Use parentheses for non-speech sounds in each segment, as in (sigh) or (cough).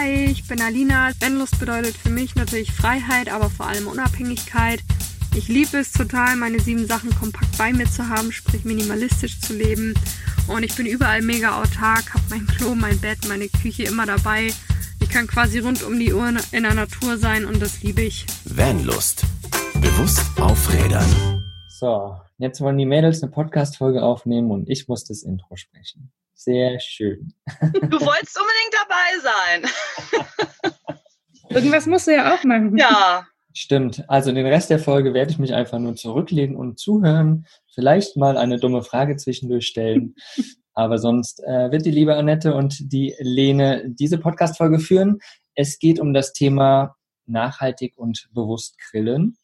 Hi, ich bin Alina. Vanlust bedeutet für mich natürlich Freiheit, aber vor allem Unabhängigkeit. Ich liebe es total, meine sieben Sachen kompakt bei mir zu haben, sprich minimalistisch zu leben. Und ich bin überall mega autark, habe mein Klo, mein Bett, meine Küche immer dabei. Ich kann quasi rund um die Uhr in der Natur sein und das liebe ich. Vanlust. Bewusst aufrädern. So, jetzt wollen die Mädels eine Podcast-Folge aufnehmen und ich muss das Intro sprechen. Sehr schön. Du wolltest unbedingt dabei sein. (laughs) Irgendwas musst du ja auch machen. Ja. Stimmt. Also den Rest der Folge werde ich mich einfach nur zurücklehnen und zuhören. Vielleicht mal eine dumme Frage zwischendurch stellen. (laughs) Aber sonst äh, wird die liebe Annette und die Lene diese Podcast-Folge führen. Es geht um das Thema nachhaltig und bewusst grillen.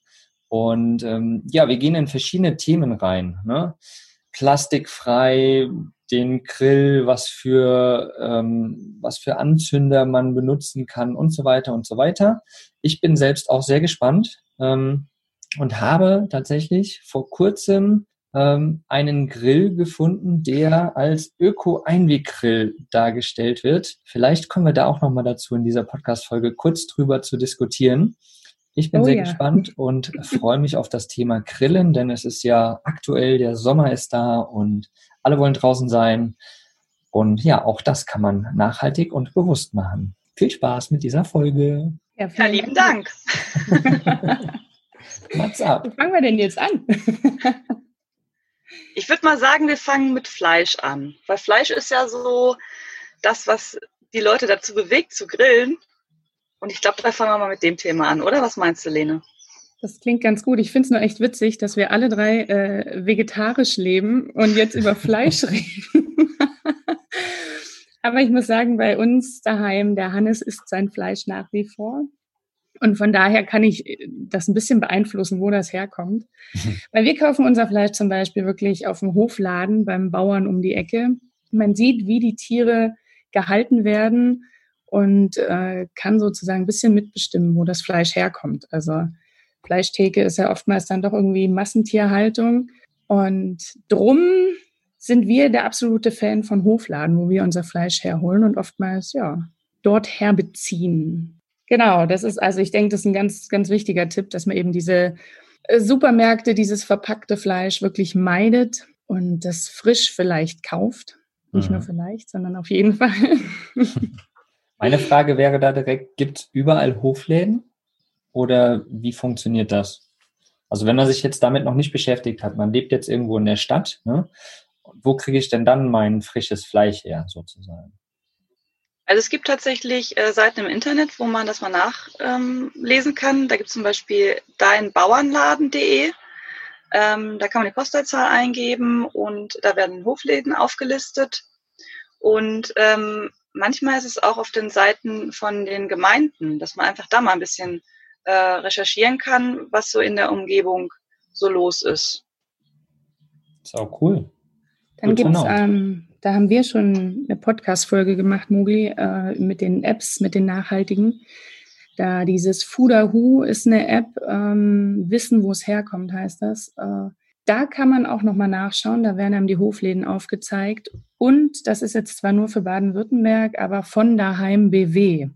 Und ähm, ja, wir gehen in verschiedene Themen rein. Ne? Plastikfrei, den Grill, was für, ähm, was für Anzünder man benutzen kann und so weiter und so weiter. Ich bin selbst auch sehr gespannt ähm, und habe tatsächlich vor kurzem ähm, einen Grill gefunden, der als Öko-Einweggrill dargestellt wird. Vielleicht kommen wir da auch nochmal dazu in dieser Podcast-Folge kurz drüber zu diskutieren. Ich bin oh, sehr ja. gespannt und (laughs) freue mich auf das Thema Grillen, denn es ist ja aktuell, der Sommer ist da und alle wollen draußen sein. Und ja, auch das kann man nachhaltig und bewusst machen. Viel Spaß mit dieser Folge. Ja, vielen lieben Dank. What's (laughs) up? Wo fangen wir denn jetzt an? (laughs) ich würde mal sagen, wir fangen mit Fleisch an. Weil Fleisch ist ja so das, was die Leute dazu bewegt, zu grillen. Und ich glaube, da fangen wir mal mit dem Thema an, oder? Was meinst du, Lene? Das klingt ganz gut. Ich finde es nur echt witzig, dass wir alle drei äh, vegetarisch leben und jetzt über (laughs) Fleisch reden. Aber ich muss sagen, bei uns daheim, der Hannes isst sein Fleisch nach wie vor. Und von daher kann ich äh, das ein bisschen beeinflussen, wo das herkommt. (laughs) Weil wir kaufen unser Fleisch zum Beispiel wirklich auf dem Hofladen beim Bauern um die Ecke. Man sieht, wie die Tiere gehalten werden und äh, kann sozusagen ein bisschen mitbestimmen, wo das Fleisch herkommt. Also Fleischtheke ist ja oftmals dann doch irgendwie Massentierhaltung. Und drum sind wir der absolute Fan von Hofladen, wo wir unser Fleisch herholen und oftmals, ja, dort herbeziehen. Genau, das ist, also ich denke, das ist ein ganz, ganz wichtiger Tipp, dass man eben diese äh, Supermärkte, dieses verpackte Fleisch wirklich meidet und das frisch vielleicht kauft. Nicht mhm. nur vielleicht, sondern auf jeden (laughs) Fall. Meine Frage wäre da direkt, gibt es überall Hofläden oder wie funktioniert das? Also wenn man sich jetzt damit noch nicht beschäftigt hat, man lebt jetzt irgendwo in der Stadt, ne? wo kriege ich denn dann mein frisches Fleisch her sozusagen? Also es gibt tatsächlich äh, Seiten im Internet, wo man das mal nachlesen ähm, kann. Da gibt es zum Beispiel deinbauernladen.de. Ähm, da kann man die Postleitzahl eingeben und da werden Hofläden aufgelistet. Und ähm, manchmal ist es auch auf den Seiten von den Gemeinden, dass man einfach da mal ein bisschen äh, recherchieren kann, was so in der Umgebung so los ist. Ist auch cool. Dann gibt es, ähm, da haben wir schon eine Podcast-Folge gemacht, Mogli, äh, mit den Apps, mit den nachhaltigen. Da dieses Foodahu ist eine App, ähm, Wissen, wo es herkommt, heißt das. Äh, da kann man auch nochmal nachschauen, da werden einem die Hofläden aufgezeigt. Und das ist jetzt zwar nur für Baden-Württemberg, aber von daheim BW.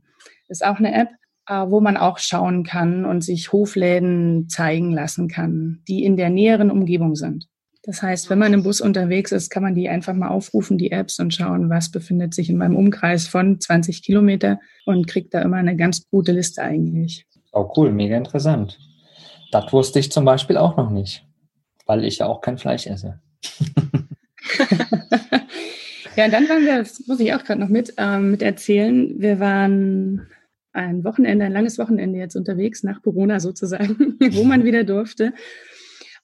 Ist auch eine App, wo man auch schauen kann und sich Hofläden zeigen lassen kann, die in der näheren Umgebung sind. Das heißt, wenn man im Bus unterwegs ist, kann man die einfach mal aufrufen, die Apps, und schauen, was befindet sich in meinem Umkreis von 20 Kilometer und kriegt da immer eine ganz gute Liste eigentlich. Oh cool, mega interessant. Das wusste ich zum Beispiel auch noch nicht, weil ich ja auch kein Fleisch esse. (laughs) ja, und dann waren wir, das muss ich auch gerade noch mit, ähm, mit erzählen, wir waren ein Wochenende, ein langes Wochenende jetzt unterwegs, nach Corona sozusagen, (laughs) wo man wieder durfte.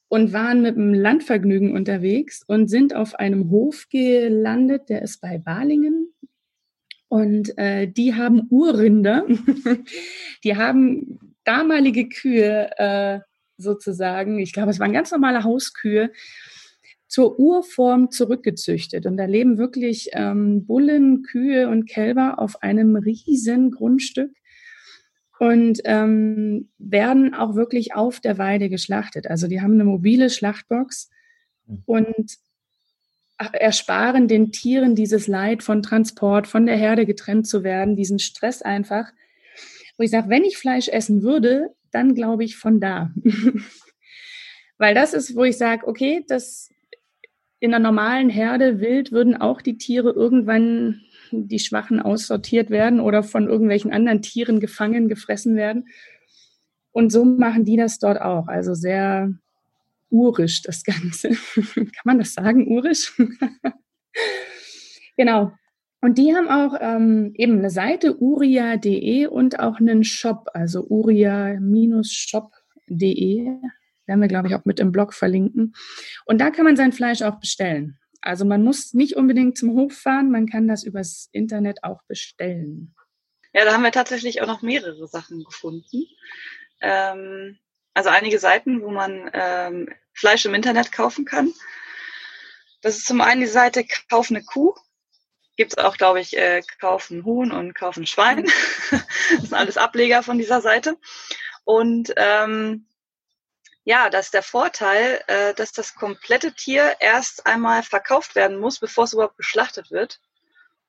Und waren mit dem Landvergnügen unterwegs und sind auf einem Hof gelandet, der ist bei Balingen. Und äh, die haben Urrinder, (laughs) die haben damalige Kühe äh, sozusagen, ich glaube, es waren ganz normale Hauskühe, zur Urform zurückgezüchtet. Und da leben wirklich ähm, Bullen, Kühe und Kälber auf einem riesen Grundstück und ähm, werden auch wirklich auf der Weide geschlachtet. Also die haben eine mobile Schlachtbox hm. und ersparen den Tieren dieses Leid von Transport, von der Herde getrennt zu werden, diesen Stress einfach. Wo ich sage, wenn ich Fleisch essen würde, dann glaube ich von da. (laughs) Weil das ist, wo ich sage, okay, das in einer normalen Herde wild würden auch die Tiere irgendwann die Schwachen aussortiert werden oder von irgendwelchen anderen Tieren gefangen, gefressen werden. Und so machen die das dort auch. Also sehr urisch, das Ganze. (laughs) Kann man das sagen, urisch? (laughs) genau. Und die haben auch ähm, eben eine Seite uria.de und auch einen Shop, also uria-shop.de. Werden wir, glaube ich, auch mit im Blog verlinken. Und da kann man sein Fleisch auch bestellen. Also man muss nicht unbedingt zum Hof fahren, man kann das übers Internet auch bestellen. Ja, da haben wir tatsächlich auch noch mehrere Sachen gefunden. Ähm, also einige Seiten, wo man ähm, Fleisch im Internet kaufen kann. Das ist zum einen die Seite Kauf eine Kuh. Gibt es auch, glaube ich, äh, Kauf ein Huhn und Kauf ein Schwein. (laughs) das sind alles Ableger von dieser Seite. Und ähm, ja, das ist der Vorteil, äh, dass das komplette Tier erst einmal verkauft werden muss, bevor es überhaupt geschlachtet wird.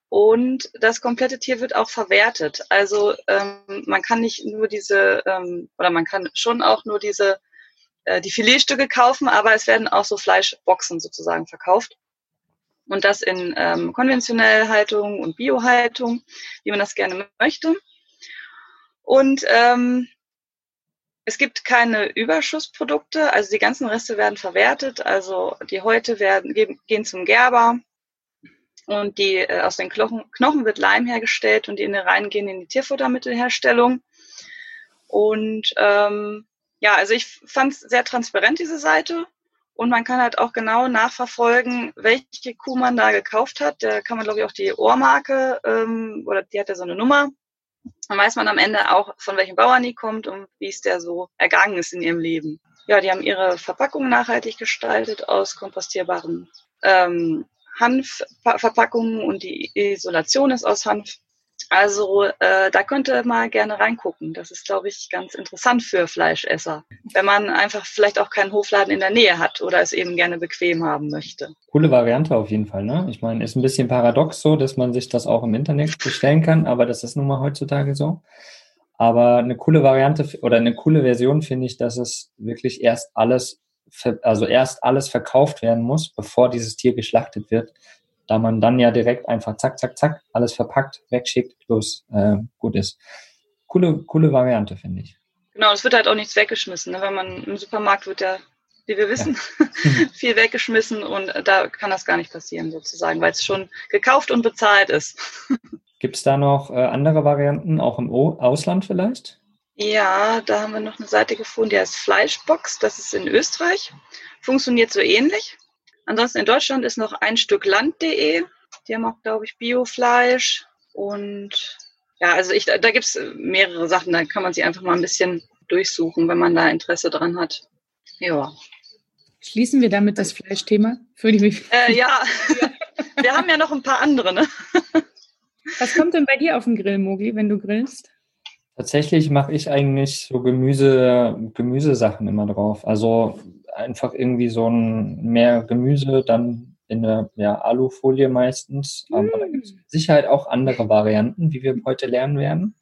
Und das komplette Tier wird auch verwertet. Also ähm, man kann nicht nur diese, ähm, oder man kann schon auch nur diese, äh, die Filetstücke kaufen, aber es werden auch so Fleischboxen sozusagen verkauft. Und das in ähm, konventionell Haltung und Biohaltung, wie man das gerne möchte. Und ähm, es gibt keine Überschussprodukte, also die ganzen Reste werden verwertet. Also die Häute werden, gehen zum Gerber, und die äh, aus den Knochen, Knochen wird Leim hergestellt und die Innereien gehen in die Tierfuttermittelherstellung. Und ähm, ja, also ich fand es sehr transparent, diese Seite. Und man kann halt auch genau nachverfolgen, welche Kuh man da gekauft hat. Da kann man, glaube ich, auch die Ohrmarke ähm, oder die hat ja so eine Nummer. Dann weiß man am Ende auch, von welchem Bauern die kommt und wie es der so ergangen ist in ihrem Leben. Ja, die haben ihre Verpackung nachhaltig gestaltet aus kompostierbaren ähm, Hanfverpackungen und die Isolation ist aus Hanf. Also äh, da könnte mal gerne reingucken. Das ist, glaube ich, ganz interessant für Fleischesser, wenn man einfach vielleicht auch keinen Hofladen in der Nähe hat oder es eben gerne bequem haben möchte. Coole Variante auf jeden Fall. Ne? Ich meine, ist ein bisschen paradox so, dass man sich das auch im Internet bestellen kann, aber das ist nun mal heutzutage so. Aber eine coole Variante oder eine coole Version finde ich, dass es wirklich erst alles also erst alles verkauft werden muss, bevor dieses Tier geschlachtet wird, da man dann ja direkt einfach zack, zack, zack, alles verpackt, wegschickt, bloß äh, gut ist. Coole, coole Variante, finde ich. Genau, es wird halt auch nichts weggeschmissen. Ne? Wenn man im Supermarkt wird ja, wie wir wissen, ja. (laughs) (laughs) viel weggeschmissen und da kann das gar nicht passieren sozusagen, weil es schon gekauft und bezahlt ist. (laughs) Gibt es da noch äh, andere Varianten, auch im o Ausland vielleicht? Ja, da haben wir noch eine Seite gefunden, die heißt Fleischbox. Das ist in Österreich. Funktioniert so ähnlich. Ansonsten in Deutschland ist noch ein Stück Land.de. Die haben auch, glaube ich, Biofleisch. Und ja, also ich, da gibt es mehrere Sachen. Da kann man sich einfach mal ein bisschen durchsuchen, wenn man da Interesse dran hat. Ja. Schließen wir damit das Fleischthema für die. Äh, ja, (laughs) wir haben ja noch ein paar andere. Ne? Was kommt denn bei dir auf den Grill, Mogli, wenn du grillst? Tatsächlich mache ich eigentlich so Gemüse, Gemüsesachen immer drauf. Also einfach irgendwie so ein mehr Gemüse, dann in der ja, Alufolie meistens. Aber mm. da gibt es mit Sicherheit auch andere Varianten, wie wir heute lernen werden.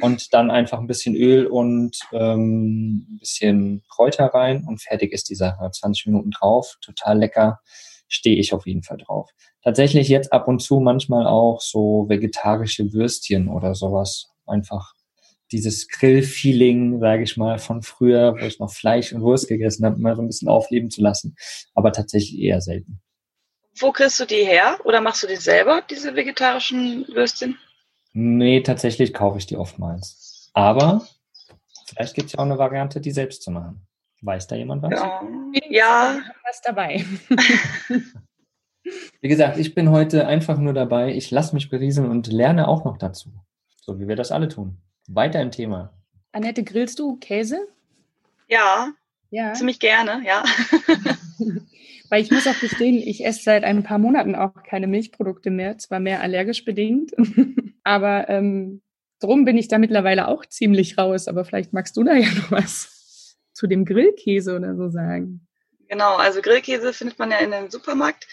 Und dann einfach ein bisschen Öl und ähm, ein bisschen Kräuter rein und fertig ist die Sache. 20 Minuten drauf, total lecker, stehe ich auf jeden Fall drauf. Tatsächlich jetzt ab und zu manchmal auch so vegetarische Würstchen oder sowas. Einfach dieses Grill-Feeling, sage ich mal, von früher, wo ich noch Fleisch und Wurst gegessen habe, mal so ein bisschen aufleben zu lassen. Aber tatsächlich eher selten. Wo kriegst du die her? Oder machst du die selber, diese vegetarischen Würstchen? Nee, tatsächlich kaufe ich die oftmals. Aber vielleicht gibt es ja auch eine Variante, die selbst zu machen. Weiß da jemand was? Ja. ja. Was dabei. (laughs) Wie gesagt, ich bin heute einfach nur dabei. Ich lasse mich berieseln und lerne auch noch dazu. So wie wir das alle tun. Weiter im Thema. Annette, grillst du Käse? Ja, ja. ziemlich gerne, ja. (laughs) Weil ich muss auch gestehen, ich esse seit ein paar Monaten auch keine Milchprodukte mehr, zwar mehr allergisch bedingt, (laughs) aber ähm, drum bin ich da mittlerweile auch ziemlich raus. Aber vielleicht magst du da ja noch was zu dem Grillkäse oder so sagen. Genau, also Grillkäse findet man ja in dem Supermarkt.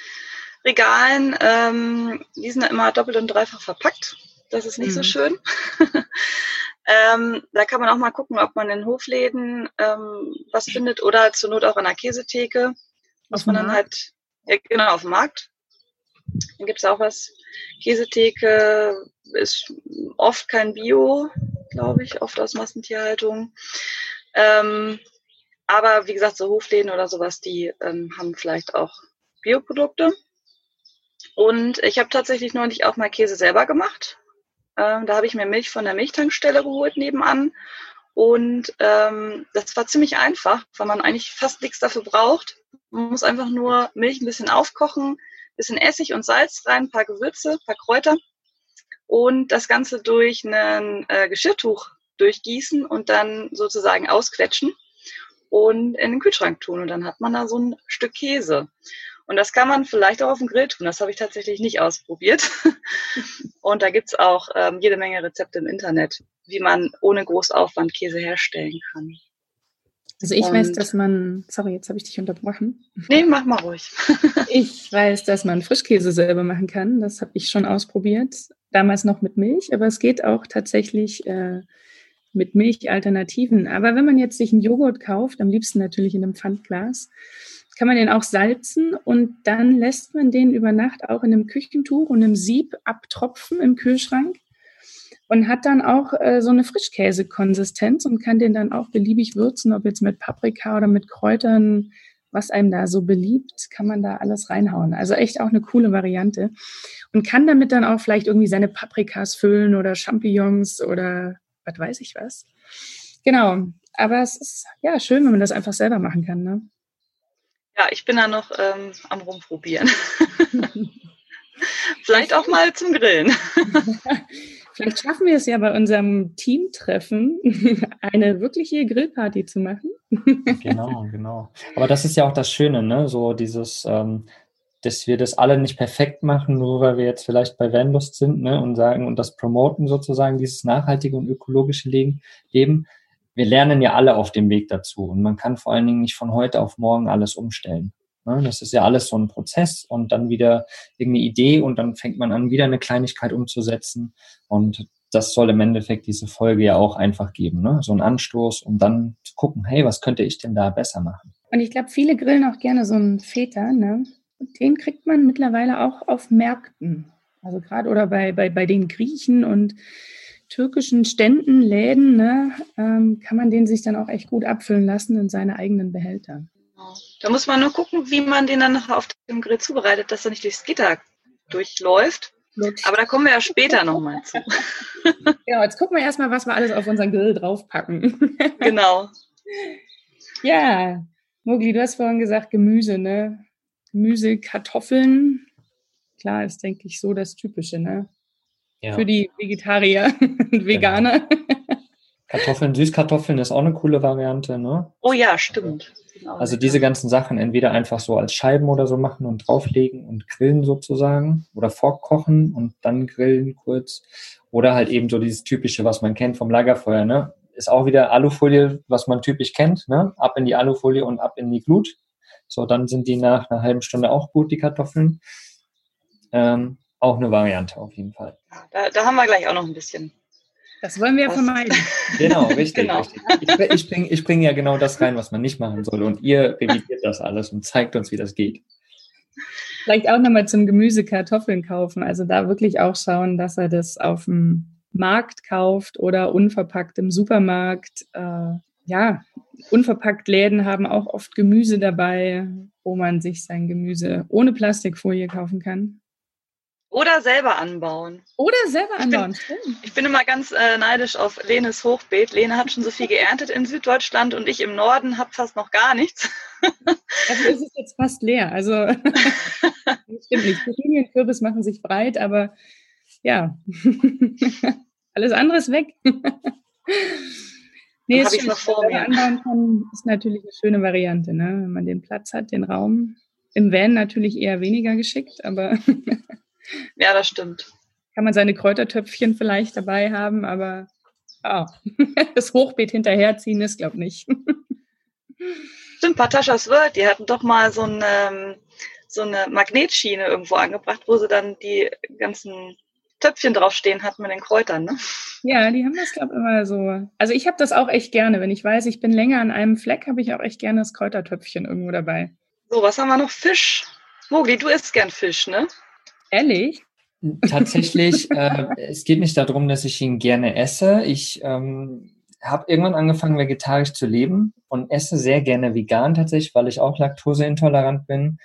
Regalen. Ähm, die sind immer doppelt und dreifach verpackt. Das ist nicht mhm. so schön. (laughs) ähm, da kann man auch mal gucken, ob man in Hofläden ähm, was findet oder zur Not auch an der Käsetheke. Muss man dann halt, ja, genau, auf dem Markt. Dann gibt's auch was. Käsetheke ist oft kein Bio, glaube ich, oft aus Massentierhaltung. Ähm, aber wie gesagt, so Hofläden oder sowas, die ähm, haben vielleicht auch Bioprodukte. Und ich habe tatsächlich neulich auch mal Käse selber gemacht. Ähm, da habe ich mir Milch von der Milchtankstelle geholt nebenan. Und ähm, das war ziemlich einfach, weil man eigentlich fast nichts dafür braucht. Man muss einfach nur Milch ein bisschen aufkochen, bisschen Essig und Salz rein, ein paar Gewürze, ein paar Kräuter und das Ganze durch ein äh, Geschirrtuch durchgießen und dann sozusagen ausquetschen und in den Kühlschrank tun. Und dann hat man da so ein Stück Käse. Und das kann man vielleicht auch auf dem Grill tun. Das habe ich tatsächlich nicht ausprobiert. (laughs) und da gibt's auch ähm, jede Menge Rezepte im Internet, wie man ohne Großaufwand Käse herstellen kann. Also ich und weiß, dass man, sorry, jetzt habe ich dich unterbrochen. Nee, mach mal ruhig. (laughs) (laughs) ich weiß, dass man Frischkäse selber machen kann. Das habe ich schon ausprobiert. Damals noch mit Milch, aber es geht auch tatsächlich äh, mit Milchalternativen. Aber wenn man jetzt sich einen Joghurt kauft, am liebsten natürlich in einem Pfandglas, kann man den auch salzen und dann lässt man den über Nacht auch in einem Küchentuch und einem Sieb abtropfen im Kühlschrank und hat dann auch äh, so eine Frischkäsekonsistenz und kann den dann auch beliebig würzen, ob jetzt mit Paprika oder mit Kräutern, was einem da so beliebt, kann man da alles reinhauen. Also echt auch eine coole Variante und kann damit dann auch vielleicht irgendwie seine Paprikas füllen oder Champignons oder was weiß ich was. Genau, aber es ist ja schön, wenn man das einfach selber machen kann. Ne? Ja, ich bin da noch ähm, am rumprobieren. (laughs) Vielleicht auch mal zum Grillen. (laughs) Vielleicht schaffen wir es ja bei unserem Teamtreffen, (laughs) eine wirkliche Grillparty zu machen. genau, genau. Aber das ist ja auch das Schöne, ne? So dieses, ähm, dass wir das alle nicht perfekt machen, nur weil wir jetzt vielleicht bei Vanlust sind, ne? Und sagen und das promoten sozusagen, dieses nachhaltige und ökologische Leben. Wir lernen ja alle auf dem Weg dazu und man kann vor allen Dingen nicht von heute auf morgen alles umstellen. Ne? Das ist ja alles so ein Prozess und dann wieder irgendeine Idee und dann fängt man an, wieder eine Kleinigkeit umzusetzen. Und das soll im Endeffekt diese Folge ja auch einfach geben, ne? so ein Anstoß, um dann zu gucken, hey, was könnte ich denn da besser machen? Und ich glaube, viele grillen auch gerne so einen Feta, ne? Den kriegt man mittlerweile auch auf Märkten. Also gerade oder bei, bei, bei den Griechen und türkischen Ständen, Läden, ne, ähm, kann man den sich dann auch echt gut abfüllen lassen in seine eigenen Behälter. Da muss man nur gucken, wie man den dann noch auf dem Grill zubereitet, dass er nicht durchs Gitter durchläuft. Aber da kommen wir ja später nochmal zu. (laughs) Genau, jetzt gucken wir erstmal, was wir alles auf unseren Grill draufpacken. (laughs) Genau. Ja, Mogli, du hast vorhin gesagt Gemüse, ne? Gemüse, Kartoffeln. Klar, ist, denke ich, so das Typische, ne? Ja. Für die Vegetarier (laughs) und genau. Veganer. Genau. Kartoffeln, Süßkartoffeln ist auch eine coole Variante, ne? Oh ja, stimmt. Also diese ganzen Sachen entweder einfach so als Scheiben oder so machen und drauflegen und grillen sozusagen oder vorkochen und dann grillen kurz oder halt eben so dieses typische, was man kennt vom Lagerfeuer, ne? Ist auch wieder Alufolie, was man typisch kennt, ne? Ab in die Alufolie und ab in die Glut. So, dann sind die nach einer halben Stunde auch gut, die Kartoffeln. Ähm, auch eine Variante auf jeden Fall. Da, da haben wir gleich auch noch ein bisschen das wollen wir ja vermeiden. (laughs) Genau, richtig. genau. richtig. Ich, ich bringe ich bring ja genau das rein, was man nicht machen soll. Und ihr revidiert das alles und zeigt uns, wie das geht. Vielleicht auch nochmal zum Gemüse Kartoffeln kaufen. Also da wirklich auch schauen, dass er das auf dem Markt kauft oder unverpackt im Supermarkt. Äh, ja, unverpackt Läden haben auch oft Gemüse dabei, wo man sich sein Gemüse ohne Plastikfolie kaufen kann. Oder selber anbauen. Oder selber anbauen. Ich bin, ich bin immer ganz äh, neidisch auf Lenes Hochbeet. Lene hat schon so viel geerntet in Süddeutschland und ich im Norden habe fast noch gar nichts. (laughs) Dafür ist es jetzt fast leer. Also (laughs) stimmt nicht. Petunien Kürbis machen sich breit, aber ja, (laughs) alles andere ist weg. nee, ist ich noch vor mir. Anbauen kann, ist natürlich eine schöne Variante, ne? wenn man den Platz hat, den Raum. Im Van natürlich eher weniger geschickt, aber ja, das stimmt. Kann man seine Kräutertöpfchen vielleicht dabei haben, aber oh, (laughs) das Hochbeet hinterherziehen ist, glaube ich, nicht. (laughs) Stimmt, Pataschas World, die hatten doch mal so ein, ähm, so eine Magnetschiene irgendwo angebracht, wo sie dann die ganzen Töpfchen draufstehen hat mit den Kräutern, ne? Ja, die haben das, glaube ich, immer so. Also ich habe das auch echt gerne. Wenn ich weiß, ich bin länger an einem Fleck, habe ich auch echt gerne das Kräutertöpfchen irgendwo dabei. So, was haben wir noch? Fisch. Mogli, du isst gern Fisch, ne? Ehrlich? Tatsächlich, (laughs) äh, es geht nicht darum, dass ich ihn gerne esse. Ich ähm, habe irgendwann angefangen, vegetarisch zu leben und esse sehr gerne vegan tatsächlich, weil ich auch laktoseintolerant bin.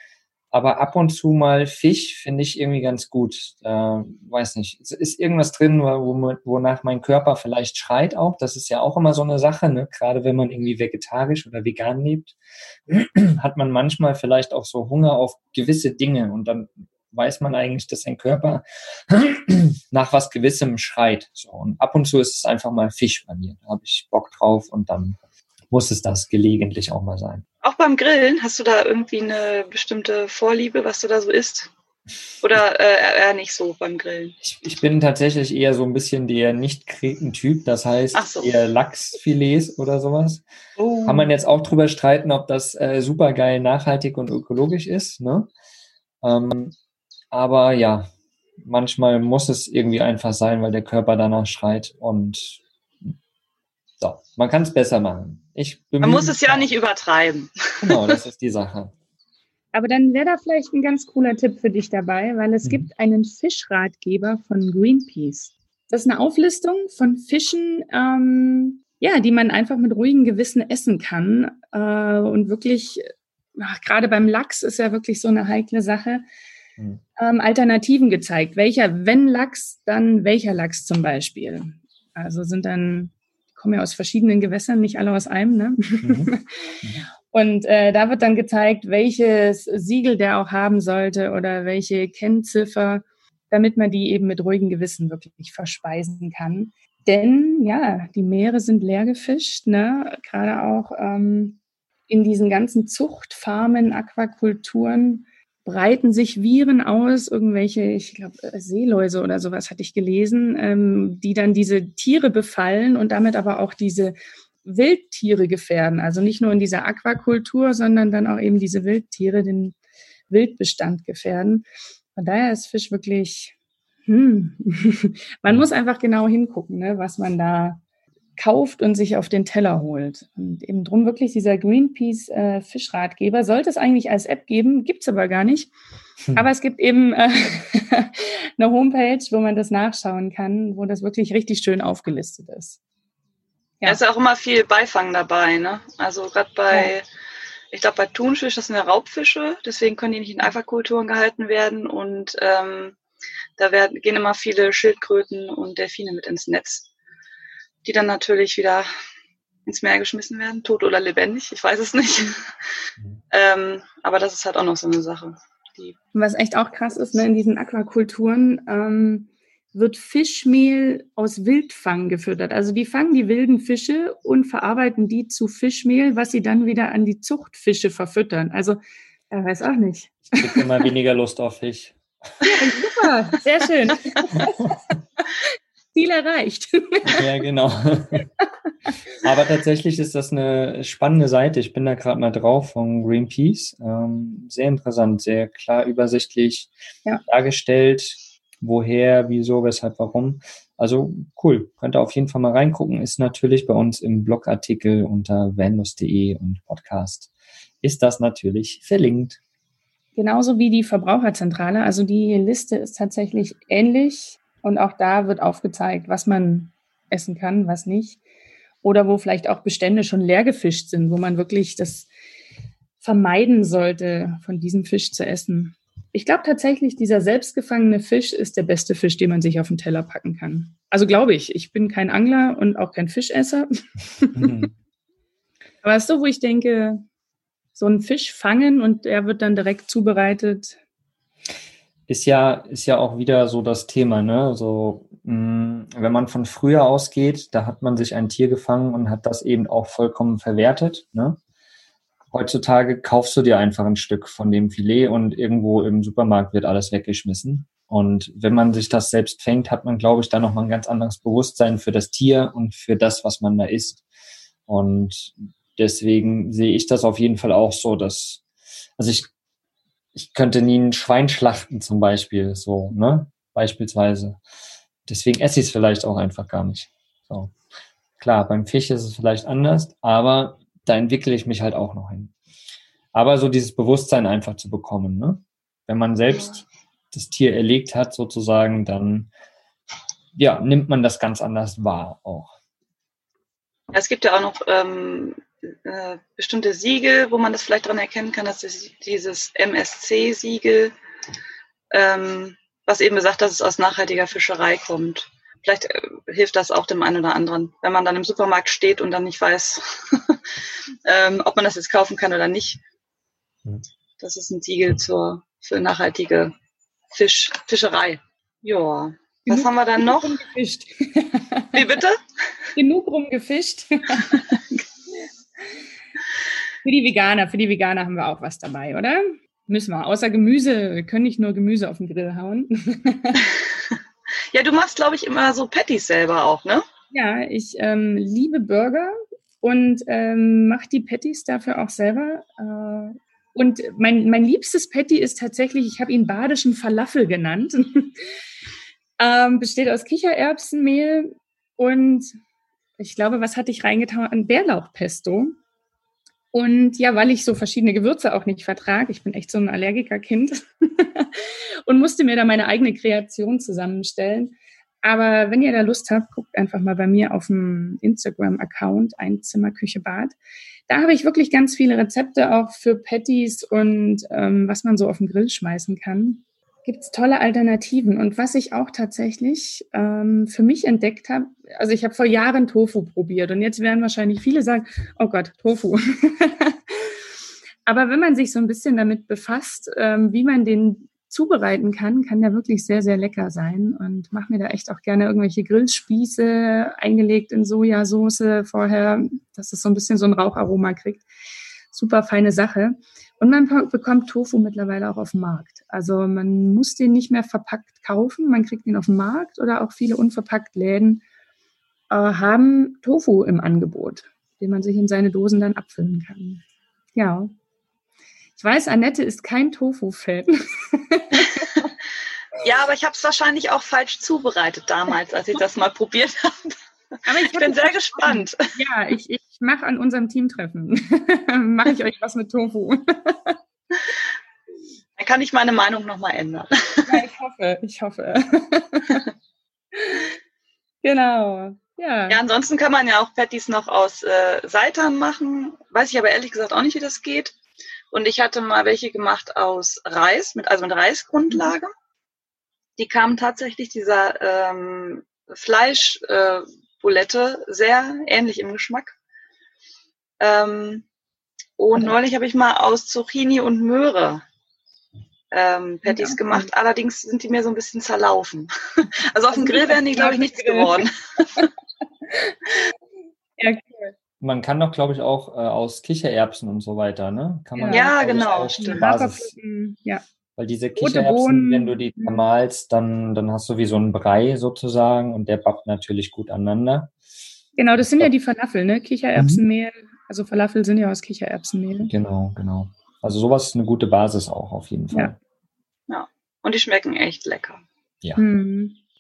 Aber ab und zu mal Fisch finde ich irgendwie ganz gut. Äh, weiß nicht. Es ist irgendwas drin, wonach mein Körper vielleicht schreit auch. Das ist ja auch immer so eine Sache, ne? Gerade wenn man irgendwie vegetarisch oder vegan lebt, (clears throat) hat man manchmal vielleicht auch so Hunger auf gewisse Dinge und dann weiß man eigentlich, dass sein Körper (clears throat) nach was Gewissem schreit. So, und ab und zu ist es einfach mal Fisch bei mir. Da habe ich Bock drauf und dann muss es das gelegentlich auch mal sein. Auch beim Grillen hast du da irgendwie eine bestimmte Vorliebe, was du da so isst? Oder äh, eher nicht so beim Grillen? Ich, ich, bin tatsächlich eher so ein bisschen der Nicht-Kreten-Typ, das heißt so. eher Lachsfilets oder sowas. Oh. Kann man jetzt auch drüber streiten, ob das äh, super geil nachhaltig und ökologisch ist. Ne? Ähm, aber ja, manchmal muss es irgendwie einfach sein, weil der Körper danach schreit und so, man kann es besser machen. Ich man muss es ja nicht übertreiben. Genau, das (laughs) ist die Sache. Aber dann wäre da vielleicht ein ganz cooler Tipp für dich dabei, weil es mhm. gibt einen Fischratgeber von Greenpeace. Das ist eine Auflistung von Fischen, ähm, ja, die man einfach mit ruhigem Gewissen essen kann. Äh, und wirklich, gerade beim Lachs ist ja wirklich so eine heikle Sache mhm. ähm, Alternativen gezeigt. Welcher, wenn Lachs, dann welcher Lachs zum Beispiel. Also sind dann, kommen ja aus verschiedenen Gewässern, nicht alle aus einem, ne? Mhm. (laughs) Und äh, da wird dann gezeigt, welches Siegel der auch haben sollte oder welche Kennziffer, damit man die eben mit ruhigem Gewissen wirklich verspeisen kann. Denn ja, die Meere sind leer gefischt, ne? gerade auch ähm, in diesen ganzen Zuchtfarmen, Aquakulturen breiten sich Viren aus, irgendwelche, ich glaube, äh, Seeläuse oder sowas hatte ich gelesen, ähm, die dann diese Tiere befallen und damit aber auch diese Wildtiere gefährden. Also nicht nur in dieser Aquakultur, sondern dann auch eben diese Wildtiere, den Wildbestand gefährden. Von daher ist Fisch wirklich, hm, (laughs) man muss einfach genau hingucken, ne, was man da kauft und sich auf den Teller holt. Und eben drum wirklich dieser Greenpeace äh, Fischratgeber sollte es eigentlich als App geben, gibt's aber gar nicht. Hm. Aber es gibt eben äh, (laughs) eine Homepage, wo man das nachschauen kann, wo das wirklich richtig schön aufgelistet ist. Ja, es ist auch immer viel Beifang dabei, ne? Also gerade bei, ja. ich glaube bei Thunfisch, das sind ja Raubfische, deswegen können die nicht in Aquakulturen gehalten werden und ähm, da werden, gehen immer viele Schildkröten und Delfine mit ins Netz die dann natürlich wieder ins Meer geschmissen werden, tot oder lebendig, ich weiß es nicht. Mhm. ähm, aber das ist halt auch noch so eine Sache. Was echt auch krass ist, ne, in diesen Aquakulturen ähm, wird Fischmehl aus Wildfang gefüttert. Also die fangen die wilden Fische und verarbeiten die zu Fischmehl, was sie dann wieder an die Zuchtfische verfüttern. Also, er weiß auch nicht. Ich kriege immer weniger Lust auf Fisch. (laughs) Ja, super, sehr schön. (laughs) Ziel erreicht. (laughs) Ja, genau. Aber tatsächlich ist das eine spannende Seite. Ich bin da gerade mal drauf von Greenpeace. Ähm, sehr interessant, sehr klar übersichtlich ja. dargestellt, woher, wieso, weshalb, warum. Also cool, könnt ihr auf jeden Fall mal reingucken. Ist natürlich bei uns im Blogartikel unter vanlust.de und Podcast ist das natürlich verlinkt. Genauso wie die Verbraucherzentrale. Also die Liste ist tatsächlich ähnlich und auch da wird aufgezeigt, was man essen kann, was nicht. Oder wo vielleicht auch Bestände schon leer gefischt sind, wo man wirklich das vermeiden sollte, von diesem Fisch zu essen. Ich glaube tatsächlich, dieser selbstgefangene Fisch ist der beste Fisch, den man sich auf den Teller packen kann. Also glaube ich. Ich bin kein Angler und auch kein Fischesser. Mhm. (laughs) Aber es ist so, wo ich denke, so einen Fisch fangen und der wird dann direkt zubereitet, ist ja, ist ja auch wieder so das Thema, ne? So, mh, mm, wenn man von früher ausgeht, da hat man sich ein Tier gefangen und hat das eben auch vollkommen verwertet, ne? Heutzutage kaufst du dir einfach ein Stück von dem Filet und irgendwo im Supermarkt wird alles weggeschmissen. Und wenn man sich das selbst fängt, hat man, glaube ich, da nochmal ein ganz anderes Bewusstsein für das Tier und für das, was man da isst. Und deswegen sehe ich das auf jeden Fall auch so, dass, also ich ich könnte nie ein Schwein schlachten zum Beispiel, so, ne? Beispielsweise. Deswegen esse ich es vielleicht auch einfach gar nicht. So. Klar, beim Fisch ist es vielleicht anders, aber da entwickle ich mich halt auch noch hin. Aber so dieses Bewusstsein einfach zu bekommen, ne? Wenn man selbst das Tier erlegt hat, sozusagen, dann ja, nimmt man das ganz anders wahr auch. Es gibt ja auch noch ähm, äh, bestimmte Siegel, wo man das vielleicht daran erkennen kann, dass es dieses MSC-Siegel, ähm, was eben besagt, dass es aus nachhaltiger Fischerei kommt. Vielleicht äh, hilft das auch dem einen oder anderen, wenn man dann im Supermarkt steht und dann nicht weiß, (laughs) ähm, ob man das jetzt kaufen kann oder nicht. Mhm. Das ist ein Siegel zur, für nachhaltige Fisch, Fischerei. Ja. Was haben wir dann noch? Rumgefischt. Wie bitte? (laughs) Genug rumgefischt. (laughs) für die Veganer, für die Veganer haben wir auch was dabei, oder? Müssen wir. Außer Gemüse, wir können nicht nur Gemüse auf den Grill hauen. (laughs) ja, du machst, glaube ich, immer so Patties selber auch, ne? Ja, ich ähm, liebe Burger und ähm, mache die Patties dafür auch selber. Äh, und mein, mein liebstes Patty ist tatsächlich, ich habe ihn badischen Falafel genannt. (laughs) ähm, besteht aus Kichererbsenmehl und ich glaube, was hatte ich reingetan? Ein Bärlauchpesto. Und ja, weil ich so verschiedene Gewürze auch nicht vertrage, ich bin echt so ein Allergikerkind (laughs) und musste mir da meine eigene Kreation zusammenstellen. Aber wenn ihr da Lust habt, guckt einfach mal bei mir auf dem Instagram-Account Einzimmer Bad. Da habe ich wirklich ganz viele Rezepte auch für Patties und ähm, was man so auf den Grill schmeißen kann. Gibt es tolle Alternativen. Und was ich auch tatsächlich ähm, für mich entdeckt habe, also ich habe vor Jahren Tofu probiert und jetzt werden wahrscheinlich viele sagen, oh Gott, Tofu. (laughs) Aber wenn man sich so ein bisschen damit befasst, ähm, wie man den zubereiten kann, kann der wirklich sehr, sehr lecker sein und mache mir da echt auch gerne irgendwelche Grillspieße eingelegt in Sojasauce vorher, dass es so ein bisschen so ein Raucharoma kriegt. Super feine Sache. Und man bekommt Tofu mittlerweile auch auf dem Markt. Also man muss den nicht mehr verpackt kaufen, man kriegt ihn auf dem Markt oder auch viele unverpackt Läden äh, haben Tofu im Angebot, den man sich in seine Dosen dann abfüllen kann. Ja, ich weiß, Annette ist kein Tofu-Fan. (laughs) ja, aber ich habe es wahrscheinlich auch falsch zubereitet damals, als ich das mal probiert habe. Aber ich, ich bin sehr gespannt. Ja, ich, ich mache an unserem Teamtreffen, (laughs) mache ich euch was mit Tofu. Dann kann ich meine Meinung nochmal ändern. Ja, ich hoffe, ich hoffe. genau. Ja. ja, ansonsten kann man ja auch Patties noch aus äh, Seitan machen. Weiß ich aber ehrlich gesagt auch nicht, wie das geht. Und ich hatte mal welche gemacht aus Reis, mit, also mit Reisgrundlage. Die kamen tatsächlich dieser ähm, Fleischbulette äh, sehr ähnlich im Geschmack. Ähm, und okay. neulich habe ich mal aus Zucchini und Möhre ähm, Patties ja. gemacht. Allerdings sind die mir so ein bisschen zerlaufen. (laughs) Also auf dem Grill wären die, glaube ich, nichts geworden. (laughs) ja, cool. Man kann doch, glaube ich, auch äh, aus Kichererbsen und so weiter, ne? Kann man ja, genau. Basis, ja. Weil diese Kichererbsen, wenn du die zermalst, dann, dann hast du wie so einen Brei sozusagen und der backt natürlich gut aneinander. Genau, das sind ja die Falafel, ne? Kichererbsenmehl. Mhm. Also Falafel sind ja aus Kichererbsenmehl. Genau, genau. Also sowas ist eine gute Basis auch auf jeden Fall. Ja. ja. Und die schmecken echt lecker. Ja. Hm. (laughs)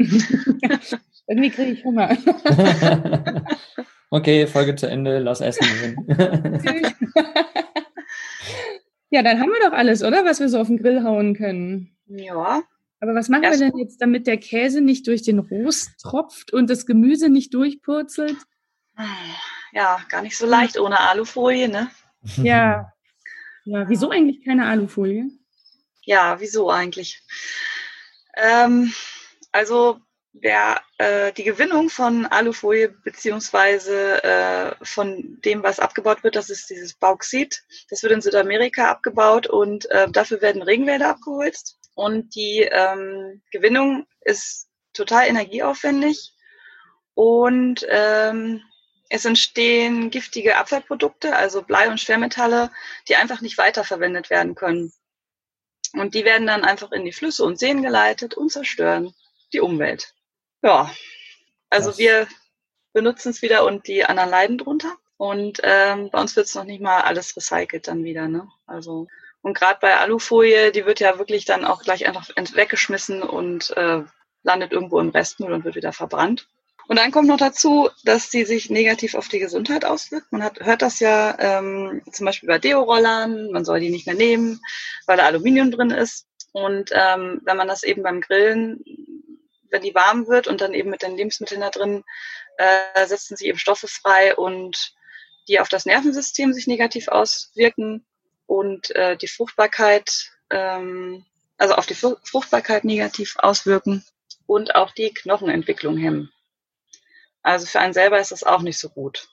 Irgendwie kriege ich Hunger. (laughs) Okay, Folge zu Ende, lass essen (laughs) ja, dann haben wir doch alles, oder? Was wir so auf den Grill hauen können. Ja. Aber was machen wir denn jetzt, damit der Käse nicht durch den Rost tropft und das Gemüse nicht durchpurzelt? Ja, gar nicht so leicht ohne Alufolie, ne? Ja. Ja, wieso eigentlich keine Alufolie? Ja, wieso eigentlich? Ähm, also der, äh, die Gewinnung von Alufolie beziehungsweise äh, von dem, was abgebaut wird, das ist dieses Bauxit. Das wird in Südamerika abgebaut und äh, dafür werden Regenwälder abgeholzt. Und die ähm, Gewinnung ist total energieaufwendig und ähm, es entstehen giftige Abfallprodukte, also Blei und Schwermetalle, die einfach nicht weiterverwendet werden können. Und die werden dann einfach in die Flüsse und Seen geleitet und zerstören die Umwelt. Ja, also das. wir benutzen es wieder und die anderen leiden drunter. Und ähm, bei uns wird es noch nicht mal alles recycelt dann wieder. Ne? Also Und gerade bei Alufolie, die wird ja wirklich dann auch gleich einfach weggeschmissen und äh, landet irgendwo im Restmüll und wird wieder verbrannt. Und dann kommt noch dazu, dass sie sich negativ auf die Gesundheit auswirkt. Man hat, hört das ja ähm, zum Beispiel bei Deo-Rollern, man soll die nicht mehr nehmen, weil da Aluminium drin ist. Und ähm, wenn man das eben beim Grillen, wenn die warm wird und dann eben mit den Lebensmitteln da drin, äh, setzen sie eben Stoffe frei und die auf das Nervensystem sich negativ auswirken und äh, die Fruchtbarkeit, ähm, also auf die Fruchtbarkeit negativ auswirken und auch die Knochenentwicklung hemmen. Also für einen selber ist das auch nicht so gut.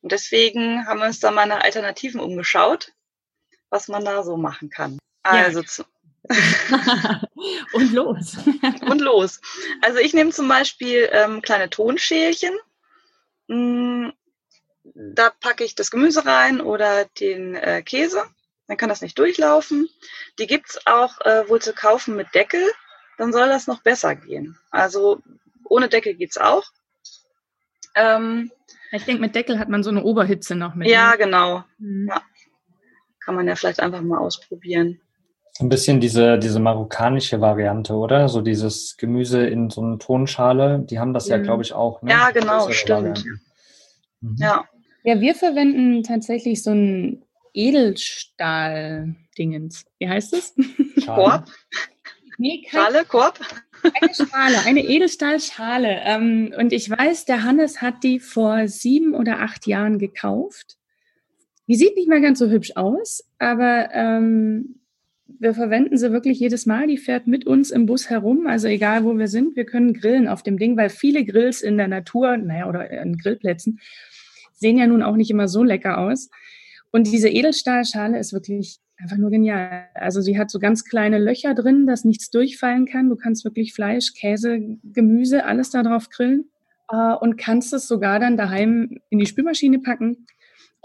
Und deswegen haben wir uns da mal nach Alternativen umgeschaut, was man da so machen kann. Also ja. (laughs) und los. und los. Also ich nehme zum Beispiel ähm, kleine Tonschälchen. Mm, da packe ich das Gemüse rein oder den äh, Käse. Dann kann das nicht durchlaufen. Die gibt's auch äh, wohl zu kaufen mit Deckel dann soll das noch besser gehen. Also ohne Deckel geht's auch. Ähm, ich denke, mit Deckel hat man so eine Oberhitze noch mit. Ja, ne? genau. Mhm. Ja. Kann man ja vielleicht einfach mal ausprobieren. Ein bisschen diese, diese marokkanische Variante, oder? So dieses Gemüse in so einer Tonschale. Die haben das mhm. ja, glaube ich, auch. Ne? Ja, genau, stimmt. Mhm. Ja. Ja, wir verwenden tatsächlich so ein Edelstahl-Dingens. Wie heißt es? Korb. Nee, Schale, Korb? Eine Schale, eine Edelstahlschale. Ähm, und ich weiß, der Hannes hat die vor sieben oder acht Jahren gekauft. Die sieht nicht mal ganz so hübsch aus, aber ähm, wir verwenden sie wirklich jedes Mal. Die fährt mit uns im Bus herum, also egal wo wir sind, wir können grillen auf dem Ding, weil viele Grills in der Natur, naja, oder an Grillplätzen, sehen ja nun auch nicht immer so lecker aus. Und diese Edelstahlschale ist wirklich einfach nur genial. Also sie hat so ganz kleine Löcher drin, dass nichts durchfallen kann. Du kannst wirklich Fleisch, Käse, Gemüse, alles da drauf grillen äh, und kannst es sogar dann daheim in die Spülmaschine packen.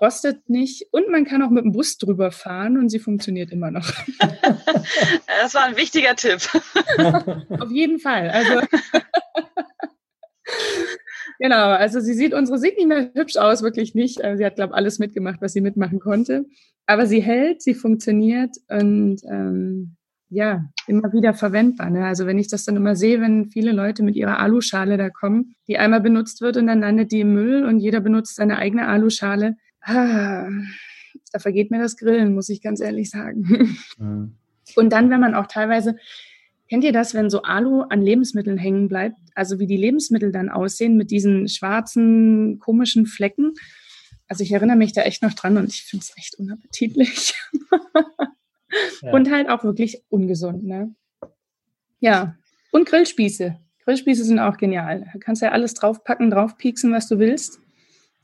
Rostet nicht und man kann auch mit dem Bus drüber fahren und sie funktioniert immer noch. (laughs) Das war ein wichtiger Tipp. (laughs) Auf jeden Fall. Also (laughs) Genau, also sie sieht unsere sieht nicht mehr hübsch aus, wirklich nicht. Also sie hat, glaube ich, alles mitgemacht, was sie mitmachen konnte. Aber sie hält, sie funktioniert und ähm, ja, immer wieder verwendbar. Ne? Also wenn ich das dann immer sehe, wenn viele Leute mit ihrer Aluschale da kommen, die einmal benutzt wird und dann landet die im Müll und jeder benutzt seine eigene Aluschale, da vergeht mir das Grillen, muss ich ganz ehrlich sagen. Mhm. Und dann, wenn man auch teilweise Kennt ihr das, wenn so Alu an Lebensmitteln hängen bleibt? Also wie die Lebensmittel dann aussehen mit diesen schwarzen, komischen Flecken? Also ich erinnere mich da echt noch dran und ich finde es echt unappetitlich. ja. Und halt auch wirklich ungesund, ne? Ja. Und Grillspieße. Grillspieße sind auch genial. Da kannst du ja alles draufpacken, draufpieksen, was du willst.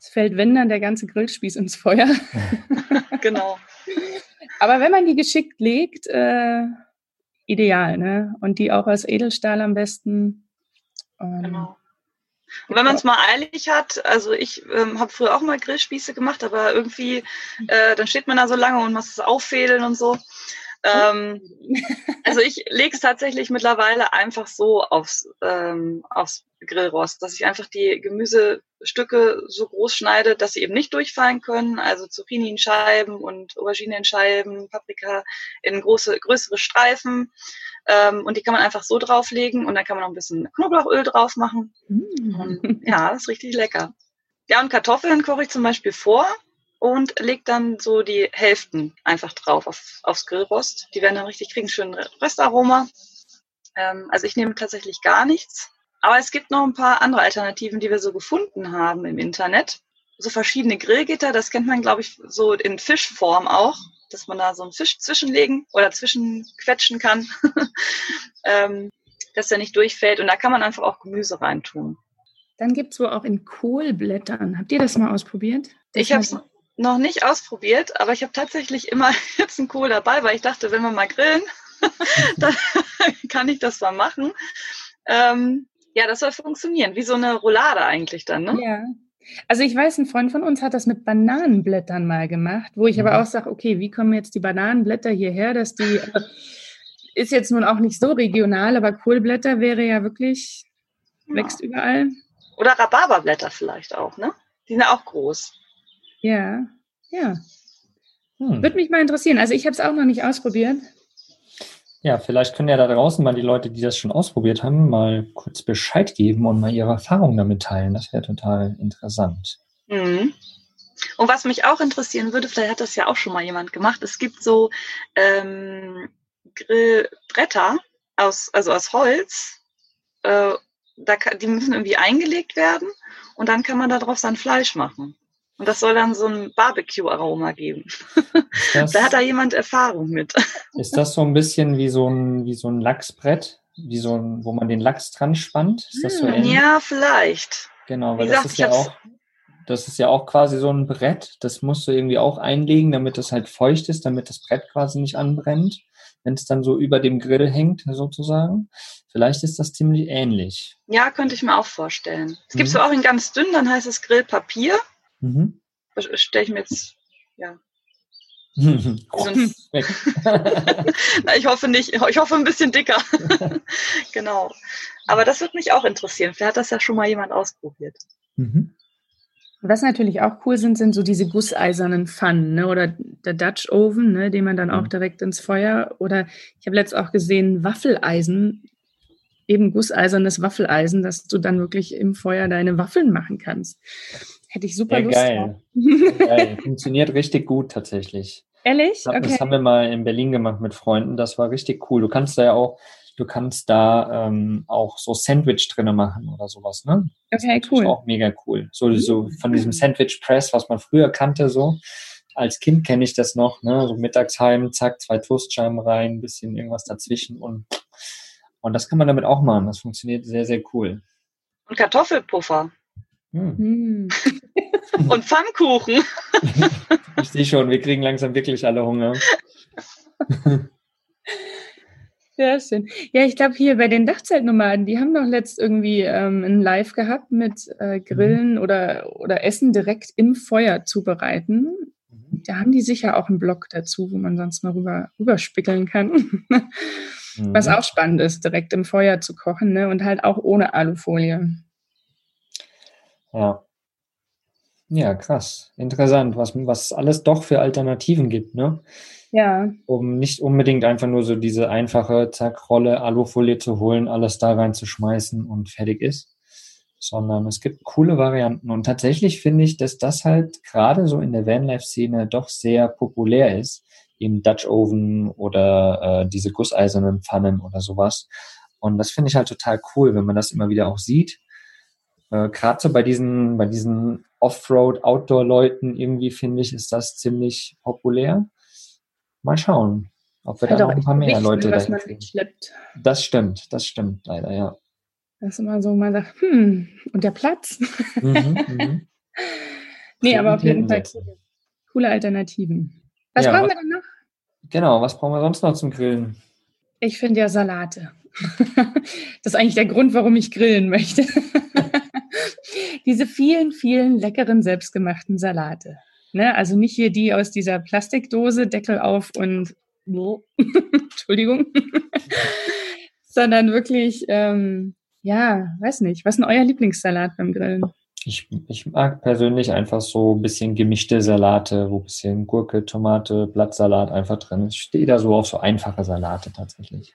Es fällt, wenn dann, der ganze Grillspieß ins Feuer. (laughs) genau. Aber wenn man die geschickt legt, äh, ideal, ne? Und die auch aus Edelstahl am besten. Ähm, genau. Und wenn man es mal eilig hat, also ich ähm, habe früher auch mal Grillspieße gemacht, aber irgendwie, äh, dann steht man da so lange und muss es auffädeln und so. Ähm, also ich lege es tatsächlich mittlerweile einfach so aufs, ähm, aufs Grillrost, dass ich einfach die Gemüsestücke so groß schneide, dass sie eben nicht durchfallen können. Also Zucchini in Scheiben und Aubergine in Scheiben, Paprika in große, größere Streifen. Ähm, und die kann man einfach so drauflegen und dann kann man noch ein bisschen Knoblauchöl drauf machen. Mm. ja, das ist richtig lecker. Ja, und Kartoffeln koche ich zum Beispiel vor und lege dann so die Hälften einfach drauf auf, aufs Grillrost. Die werden dann richtig, kriegen schön Röstaroma. Ähm, also ich nehme tatsächlich gar nichts. Aber es gibt noch ein paar andere Alternativen, die wir so gefunden haben im Internet. So verschiedene Grillgitter, das kennt man, glaube ich, so in Fischform auch, dass man da so einen Fisch zwischenlegen oder zwischenquetschen kann, (laughs) ähm, dass der nicht durchfällt. Und da kann man einfach auch Gemüse reintun. Dann gibt es wohl auch in Kohlblättern. Habt ihr das mal ausprobiert? Das ich habe es noch nicht ausprobiert, aber ich habe tatsächlich immer (laughs) jetzt einen Kohl dabei, weil ich dachte, wenn wir mal grillen, (laughs) dann (laughs) kann ich das mal machen. Ähm, ja, das soll funktionieren, wie so eine Roulade eigentlich dann, ne? Ja. Also ich weiß, ein Freund von uns hat das mit Bananenblättern mal gemacht, wo ich mhm. aber auch sage, okay, wie kommen jetzt die Bananenblätter hierher, dass die äh, ist jetzt nun auch nicht so regional, aber Kohlblätter wäre ja wirklich, ja. wächst überall. Oder Rhabarberblätter vielleicht auch, ne? Die sind ja auch groß. Ja, ja. Hm. Würde mich mal interessieren. Also ich habe es auch noch nicht ausprobiert. Ja, vielleicht können ja da draußen mal die Leute, die das schon ausprobiert haben, mal kurz Bescheid geben und mal ihre Erfahrungen damit teilen. Das wäre total interessant. Mhm. Und was mich auch interessieren würde, vielleicht hat das ja auch schon mal jemand gemacht, es gibt so ähm, Grillbretter aus, also aus Holz, äh, da, die müssen irgendwie eingelegt werden und dann kann man darauf sein Fleisch machen. Und das soll dann so ein Barbecue-Aroma geben. Das, (laughs) da hat da jemand Erfahrung mit. Ist das so ein bisschen wie so ein, wie so ein Lachsbrett, wie so ein, wo man den Lachs dran spannt? Ist das so hm, ähnlich? Ja, vielleicht. Genau, weil das gesagt, ist ja auch, das ist ja auch quasi so ein Brett. Das musst du irgendwie auch einlegen, damit es halt feucht ist, damit das Brett quasi nicht anbrennt, wenn es dann so über dem Grill hängt, sozusagen. Vielleicht ist das ziemlich ähnlich. Ja, könnte ich mir auch vorstellen. Es gibt es mhm. auch in ganz dünn, dann heißt es Grillpapier. Mhm. Stelle ich mir jetzt, ja. (laughs) (laughs) ich hoffe nicht, ich hoffe ein bisschen dicker. (laughs) genau. Aber das würde mich auch interessieren. Vielleicht hat das ja schon mal jemand ausprobiert. Mhm. Was natürlich auch cool sind, sind so diese gusseisernen Pfannen ne? oder der Dutch Oven, ne? den man dann auch mhm. direkt ins Feuer oder ich habe letztens auch gesehen Waffeleisen, eben gusseisernes Waffeleisen, dass du dann wirklich im Feuer deine Waffeln machen kannst. Hätte ich super ja, Lust geil. (laughs) geil. Funktioniert richtig gut tatsächlich. Ehrlich? Okay. Das haben wir mal in Berlin gemacht mit Freunden. Das war richtig cool. Du kannst da ja auch, du kannst da ähm, auch so Sandwich drinne machen oder sowas, ne? Okay, cool. Ist auch mega cool. So, so von diesem Sandwich Press, was man früher kannte, so. Als Kind kenne ich das noch, ne? So mittagsheim, zack, zwei Toastscheiben rein, bisschen irgendwas dazwischen und und das kann man damit auch machen. Das funktioniert sehr, sehr cool. Und Kartoffelpuffer. Hm. (laughs) Und Pfannkuchen. (laughs) ich sehe schon, wir kriegen langsam wirklich alle Hunger. (laughs) Sehr schön. Ja, ich glaube hier bei den Dachzeltnomaden, die haben doch letzt irgendwie ähm, ein Live gehabt mit äh, Grillen mhm. oder, oder Essen direkt im Feuer zubereiten. Mhm. Da haben die sicher auch einen Blog dazu, wo man sonst mal rüber, rüberspickeln kann. mhm. Was auch spannend ist, direkt im Feuer zu kochen ne? und halt auch ohne Alufolie. Ja. Ja, krass. Interessant, was, was alles doch für Alternativen gibt, ne? Ja. Um nicht unbedingt einfach nur so diese einfache Zackrolle Alufolie zu holen, alles da reinzuschmeißen und fertig ist. Sondern es gibt coole Varianten. Und tatsächlich finde ich, dass das halt gerade so in der Vanlife-Szene doch sehr populär ist. Im Dutch Oven oder äh, diese gusseisernen Pfannen oder sowas. Und das finde ich halt total cool, wenn man das immer wieder auch sieht äh, Gerade so bei diesen, bei diesen Offroad, Outdoor-Leuten irgendwie finde ich, ist das ziemlich populär. Mal schauen, ob wir halt da noch ein paar mehr Leute was man mitschleppt. Das stimmt, das stimmt leider, ja. Das ist immer so, man sagt, hm, und der Platz. Mhm, mhm. (laughs) nee, aber auf jeden Fall coole, coole Alternativen. Was ja, brauchen was, wir denn noch? Genau, was brauchen wir sonst noch zum Grillen? Ich finde ja Salate. (laughs) das ist eigentlich der Grund, warum ich grillen möchte (laughs) diese vielen, vielen leckeren selbstgemachten Salate. Ne? Also nicht hier die aus dieser Plastikdose, Deckel auf und (laughs) Entschuldigung, (laughs) sondern wirklich, ähm, ja, weiß nicht, was ist denn euer Lieblingssalat beim Grillen? Ich, ich mag persönlich einfach so ein bisschen gemischte Salate, wo ein bisschen Gurke, Tomate, Blattsalat einfach drin ist. Ich stehe da so auf so einfache Salate tatsächlich.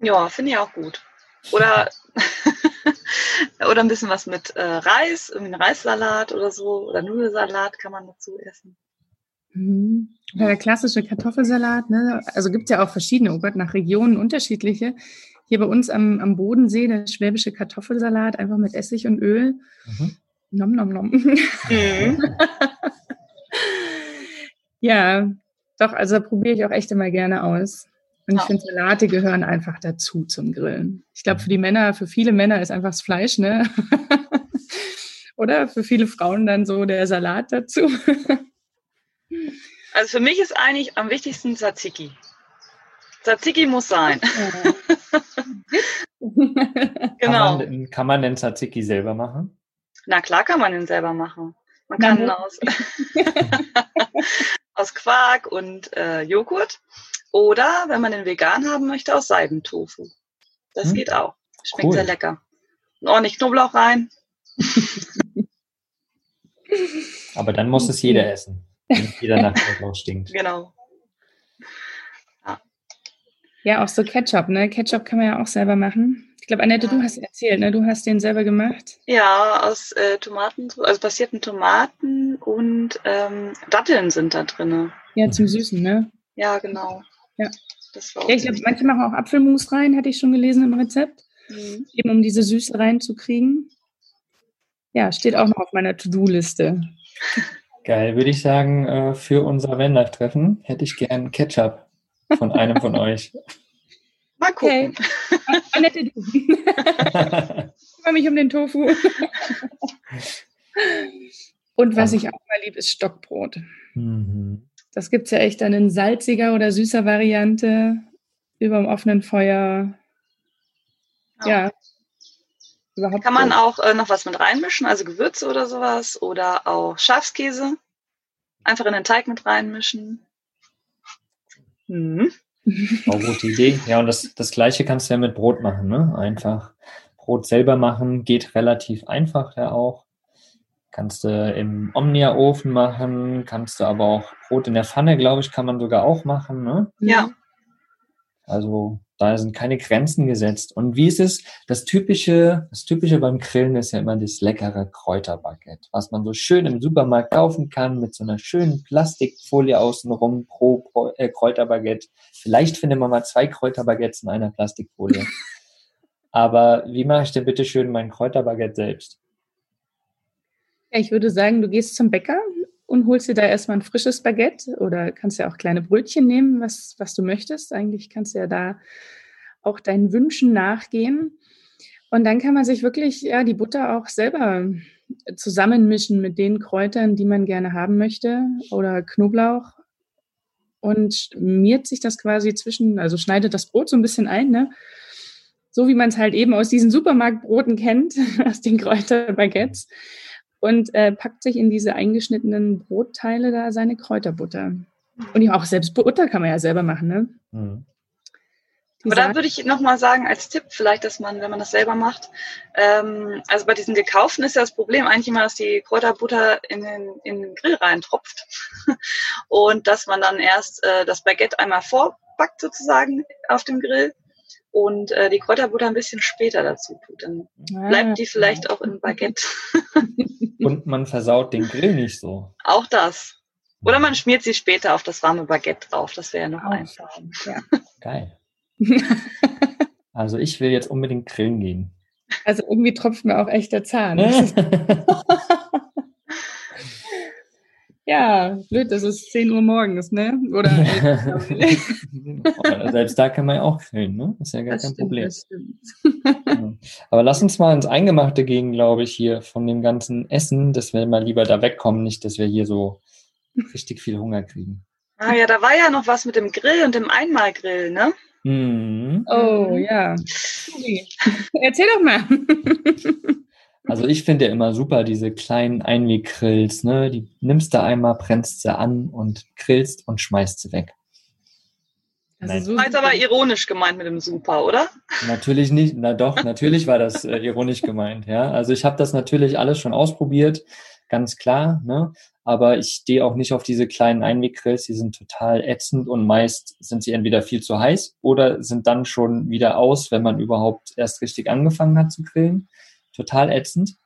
Ja, finde ich auch gut. Oder (laughs) oder ein bisschen was mit äh, Reis, irgendwie ein Reissalat oder so, oder Nudelsalat kann man dazu essen. Mhm. Der klassische Kartoffelsalat, ne? also gibt es ja auch verschiedene, oh Gott, nach Regionen unterschiedliche. Hier bei uns am, am Bodensee der schwäbische Kartoffelsalat, einfach mit Essig und Öl. Mhm. Nom, nom, nom. Mhm. (laughs) ja, doch, also probiere ich auch echt immer gerne aus. Und ich finde, Salate gehören einfach dazu zum Grillen. Ich glaube, für die Männer, für viele Männer ist einfach das Fleisch, ne? (laughs) Oder für viele Frauen dann so der Salat dazu. (laughs) also für mich ist eigentlich am wichtigsten Tzatziki. Tzatziki muss sein. (laughs) genau. Kann man, kann man den Tzatziki selber machen? Na klar kann man den selber machen. Man kann ihn aus, aus Quark und äh, Joghurt oder, wenn man den vegan haben möchte, aus Seidentofu. Das hm. geht auch. Schmeckt cool. sehr lecker. Und ordentlich Knoblauch rein. Aber dann muss es jeder essen. Damit jeder nach (laughs) Knoblauch stinkt. Genau. Ja, auch so Ketchup, ne? Ketchup kann man ja auch selber machen. Ich glaube, Annette, du hast erzählt, ne? Du hast den selber gemacht. Ja, aus äh, Tomaten, also passierten Tomaten und ähm, Datteln sind da drin. Ja, zum Süßen, ne? Ja, genau. Ja. Das war Ja, ich glaube, manche machen auch Apfelmus rein, hatte ich schon gelesen im Rezept, Mhm. eben um diese Süße reinzukriegen. Ja, steht auch noch auf meiner To-Do-Liste. Geil, würde ich sagen, äh, für unser Vanlife-Treffen hätte ich gern Ketchup von einem von (laughs) euch. Mal gucken. Okay. Annette, du. Ich kümmere mich um den Tofu. (laughs) Und was ich auch mal liebe, ist Stockbrot. Mhm. Das gibt es ja echt dann in salziger oder süßer Variante über dem offenen Feuer. Ja. Überhaupt Kann man auch äh, noch was mit reinmischen, also Gewürze oder sowas oder auch Schafskäse. Einfach in den Teig mit reinmischen. Mhm. Auch gute Idee. Ja, und das, das Gleiche kannst du ja mit Brot machen, ne? Einfach Brot selber machen, geht relativ einfach ja auch. Kannst du im Omnia-Ofen machen, kannst du aber auch Brot in der Pfanne, glaube ich, kann man sogar auch machen, ne? Ja. Also da sind keine Grenzen gesetzt. Und wie ist es? Das typische, das typische beim Grillen ist ja immer das leckere Kräuterbaguette, was man so schön im Supermarkt kaufen kann mit so einer schönen Plastikfolie außenrum pro, pro äh, Kräuterbaguette. Vielleicht findet man mal zwei Kräuterbaguettes in einer Plastikfolie. (laughs) Aber wie mache ich denn bitte schön mein Kräuterbaguette selbst? Ja, ich würde sagen, du gehst zum Bäcker und holst dir da erstmal ein frisches Baguette oder kannst ja auch kleine Brötchen nehmen, was, was du möchtest. Eigentlich kannst du ja da auch deinen Wünschen nachgehen. Und dann kann man sich wirklich ja, die Butter auch selber zusammenmischen mit den Kräutern, die man gerne haben möchte oder Knoblauch und schmiert sich das quasi zwischen, also schneidet das Brot so ein bisschen ein, ne? So wie man es halt eben aus diesen Supermarktbroten kennt, (laughs) aus den Kräuterbaguettes und äh, packt sich in diese eingeschnittenen Brotteile da seine Kräuterbutter. Und ja, auch selbst Butter kann man ja selber machen, ne? Hm. Die Aber da würde ich nochmal sagen, als Tipp vielleicht, dass man, wenn man das selber macht, ähm, also bei diesen gekauften ist ja das Problem eigentlich immer, dass die Kräuterbutter in den, in den Grill reintropft (laughs) und dass man dann erst äh, das Baguette einmal vorbackt sozusagen auf dem Grill und äh, die Kräuterbutter ein bisschen später dazu tut. Dann Ah, bleibt die vielleicht auch im Baguette. (laughs) Und man versaut den Grill nicht so. auch das. Oder man schmiert sie später auf das warme Baguette drauf. Das wäre ja noch Auch einfacher. Ja. Geil. (laughs) Also ich will jetzt unbedingt grillen gehen. Also irgendwie tropft mir auch echt der Zahn. (laughs) Ja, blöd, das ist 10 Uhr morgens, ne? Oder (laughs) 11 Aber Selbst da kann man ja auch grillen, ne? Ist ja gar Das kein stimmt, Problem. das stimmt. Ja. Aber lass uns mal ins Eingemachte gehen, glaube ich, hier von dem ganzen Essen, dass wir mal lieber da wegkommen, nicht, dass wir hier so richtig viel Hunger kriegen. Ah ja, da war ja noch was mit dem Grill und dem Einmalgrill, ne? Mhm. Oh ja. Erzähl doch mal. (laughs) Also ich finde ja immer super diese kleinen Einweggrills, ne? Die nimmst du einmal, brennst sie an und grillst und schmeißt sie weg. Also War jetzt aber ironisch gemeint mit dem Super, oder? Natürlich nicht, na doch, natürlich war das äh, ironisch gemeint, ja. Also ich habe das natürlich alles schon ausprobiert, ganz klar, ne? Aber ich stehe auch nicht auf diese kleinen Einweggrills, die sind total ätzend und meist sind sie entweder viel zu heiß oder sind dann schon wieder aus, wenn man überhaupt erst richtig angefangen hat zu grillen. Total ätzend.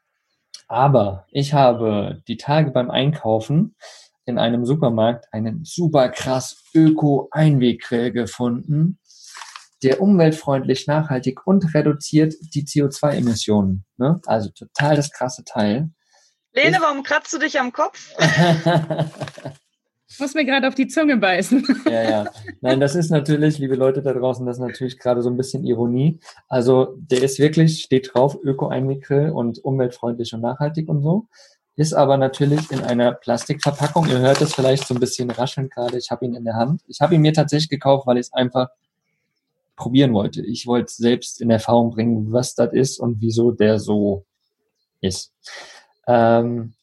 Aber ich habe die Tage beim Einkaufen in einem Supermarkt einen super krass Öko-Einweggrill gefunden, der umweltfreundlich, nachhaltig und reduziert die CO2-Emissionen. Ne? Also total das krasse Teil. Lene, Ich- warum kratzt du dich am Kopf? (laughs) Ich muss mir gerade auf die Zunge beißen. (laughs) ja, ja. Nein, das ist natürlich, liebe Leute da draußen, das ist natürlich gerade so ein bisschen Ironie. Also der ist wirklich, steht drauf, Öko-Einweggrill und umweltfreundlich und nachhaltig und so. Ist aber natürlich in einer Plastikverpackung. Ihr hört es vielleicht so ein bisschen rascheln gerade. Ich habe ihn in der Hand. Ich habe ihn mir tatsächlich gekauft, weil ich es einfach probieren wollte. Ich wollte selbst in Erfahrung bringen, was das ist und wieso der so ist. Ähm,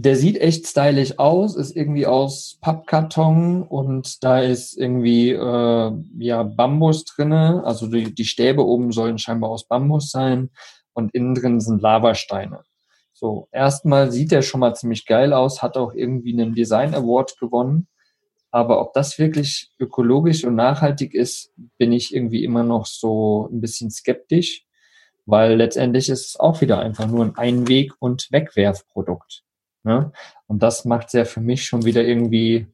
der sieht echt stylisch aus, ist irgendwie aus Pappkarton und da ist irgendwie äh, ja Bambus drinne. Also die, die Stäbe oben sollen scheinbar aus Bambus sein und innen drin sind Lavasteine. So, erstmal sieht er schon mal ziemlich geil aus, hat auch irgendwie einen Design Award gewonnen. Aber ob das wirklich ökologisch und nachhaltig ist, bin ich irgendwie immer noch so ein bisschen skeptisch, weil letztendlich ist es auch wieder einfach nur ein Einweg- und Wegwerfprodukt. Ne? Und das macht es ja für mich schon wieder irgendwie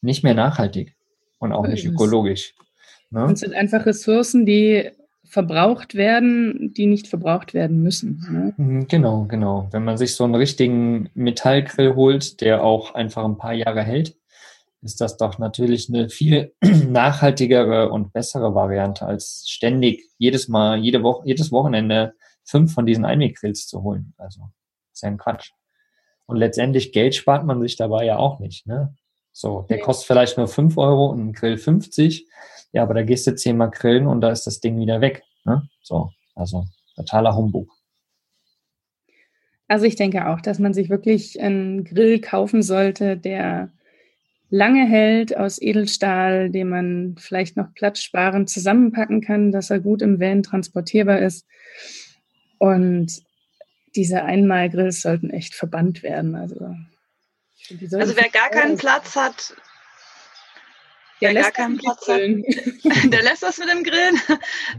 nicht mehr nachhaltig und auch nicht ökologisch. Ne? Und es sind einfach Ressourcen, die verbraucht werden, die nicht verbraucht werden müssen. Ne? Mhm, genau, genau. Wenn man sich so einen richtigen Metallgrill holt, der auch einfach ein paar Jahre hält, ist das doch natürlich eine viel (clears throat) nachhaltigere und bessere Variante, als ständig jedes Mal, jede Woche, jedes Wochenende fünf von diesen Einweggrills zu holen. Also, ist ja ein Quatsch. Und letztendlich Geld spart man sich dabei ja auch nicht. Ne? So, der kostet vielleicht nur fünf Euro und ein Grill 50. Ja, aber da gehst du zehnmal grillen und da ist das Ding wieder weg. Ne? So, also totaler Humbug. Also ich denke auch, dass man sich wirklich einen Grill kaufen sollte, der lange hält aus Edelstahl, den man vielleicht noch platzsparend zusammenpacken kann, dass er gut im Van transportierbar ist. Und diese Einmalgrills sollten echt verbannt werden. Also, also wer gar keinen. Platz hat, der gar keinen Platz hat, (laughs) der lässt das mit dem Grillen.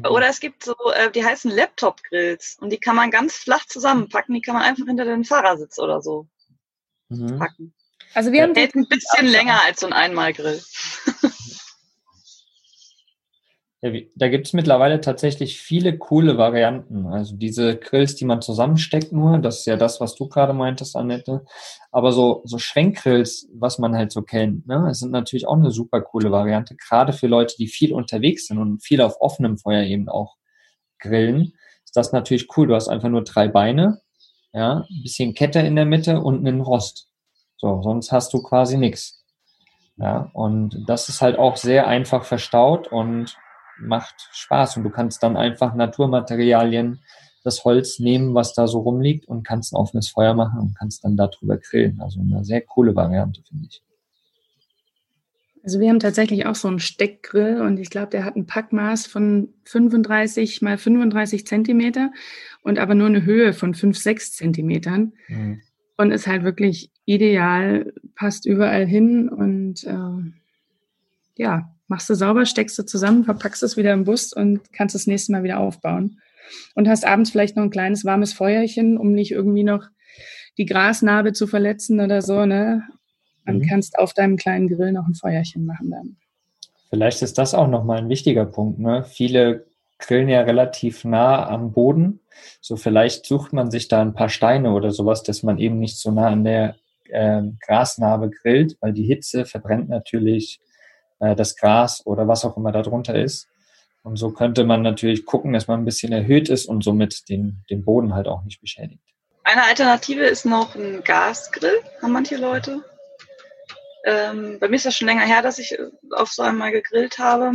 Oder es gibt so, äh, die heißen Laptop-Grills und die kann man ganz flach zusammenpacken. Die kann man einfach hinter den Fahrersitz oder so mhm. packen. Also wir haben hält ein bisschen länger als so ein Einmalgrill. (laughs) Da gibt es mittlerweile tatsächlich viele coole Varianten. Also diese Grills, die man zusammensteckt nur, das ist ja das, was du gerade meintest, Annette. Aber so, so Schwenkgrills, was man halt so kennt, ne, das sind natürlich auch eine super coole Variante, gerade für Leute, die viel unterwegs sind und viel auf offenem Feuer eben auch grillen. Ist das natürlich cool. Du hast einfach nur drei Beine, ja, ein bisschen Kette in der Mitte und einen Rost. So, sonst hast du quasi nichts. Ja, und das ist halt auch sehr einfach verstaut und macht Spaß und du kannst dann einfach Naturmaterialien, das Holz nehmen, was da so rumliegt und kannst ein offenes Feuer machen und kannst dann darüber grillen. Also eine sehr coole Variante, finde ich. Also wir haben tatsächlich auch so einen Steckgrill und ich glaube, der hat ein Packmaß von 35 mal 35 Zentimeter und aber nur eine Höhe von 5, 6 Zentimetern. Mhm. Und ist halt wirklich ideal, passt überall hin und äh, ja, machst du sauber, steckst du zusammen, verpackst es wieder im Bus und kannst das nächste Mal wieder aufbauen. Und hast abends vielleicht noch ein kleines warmes Feuerchen, um nicht irgendwie noch die Grasnarbe zu verletzen oder so, ne? Dann mhm. kannst auf deinem kleinen Grill noch ein Feuerchen machen dann. Vielleicht ist das auch nochmal ein wichtiger Punkt, ne? Viele grillen ja relativ nah am Boden. So vielleicht sucht man sich da ein paar Steine oder sowas, dass man eben nicht so nah an der äh, Grasnarbe grillt, weil die Hitze verbrennt natürlich äh, das Gras oder was auch immer darunter ist. Und so könnte man natürlich gucken, dass man ein bisschen erhöht ist und somit den, den Boden halt auch nicht beschädigt. Eine Alternative ist noch ein Gasgrill, haben manche Leute. Ähm, bei mir ist das schon länger her, dass ich auf so einmal gegrillt habe.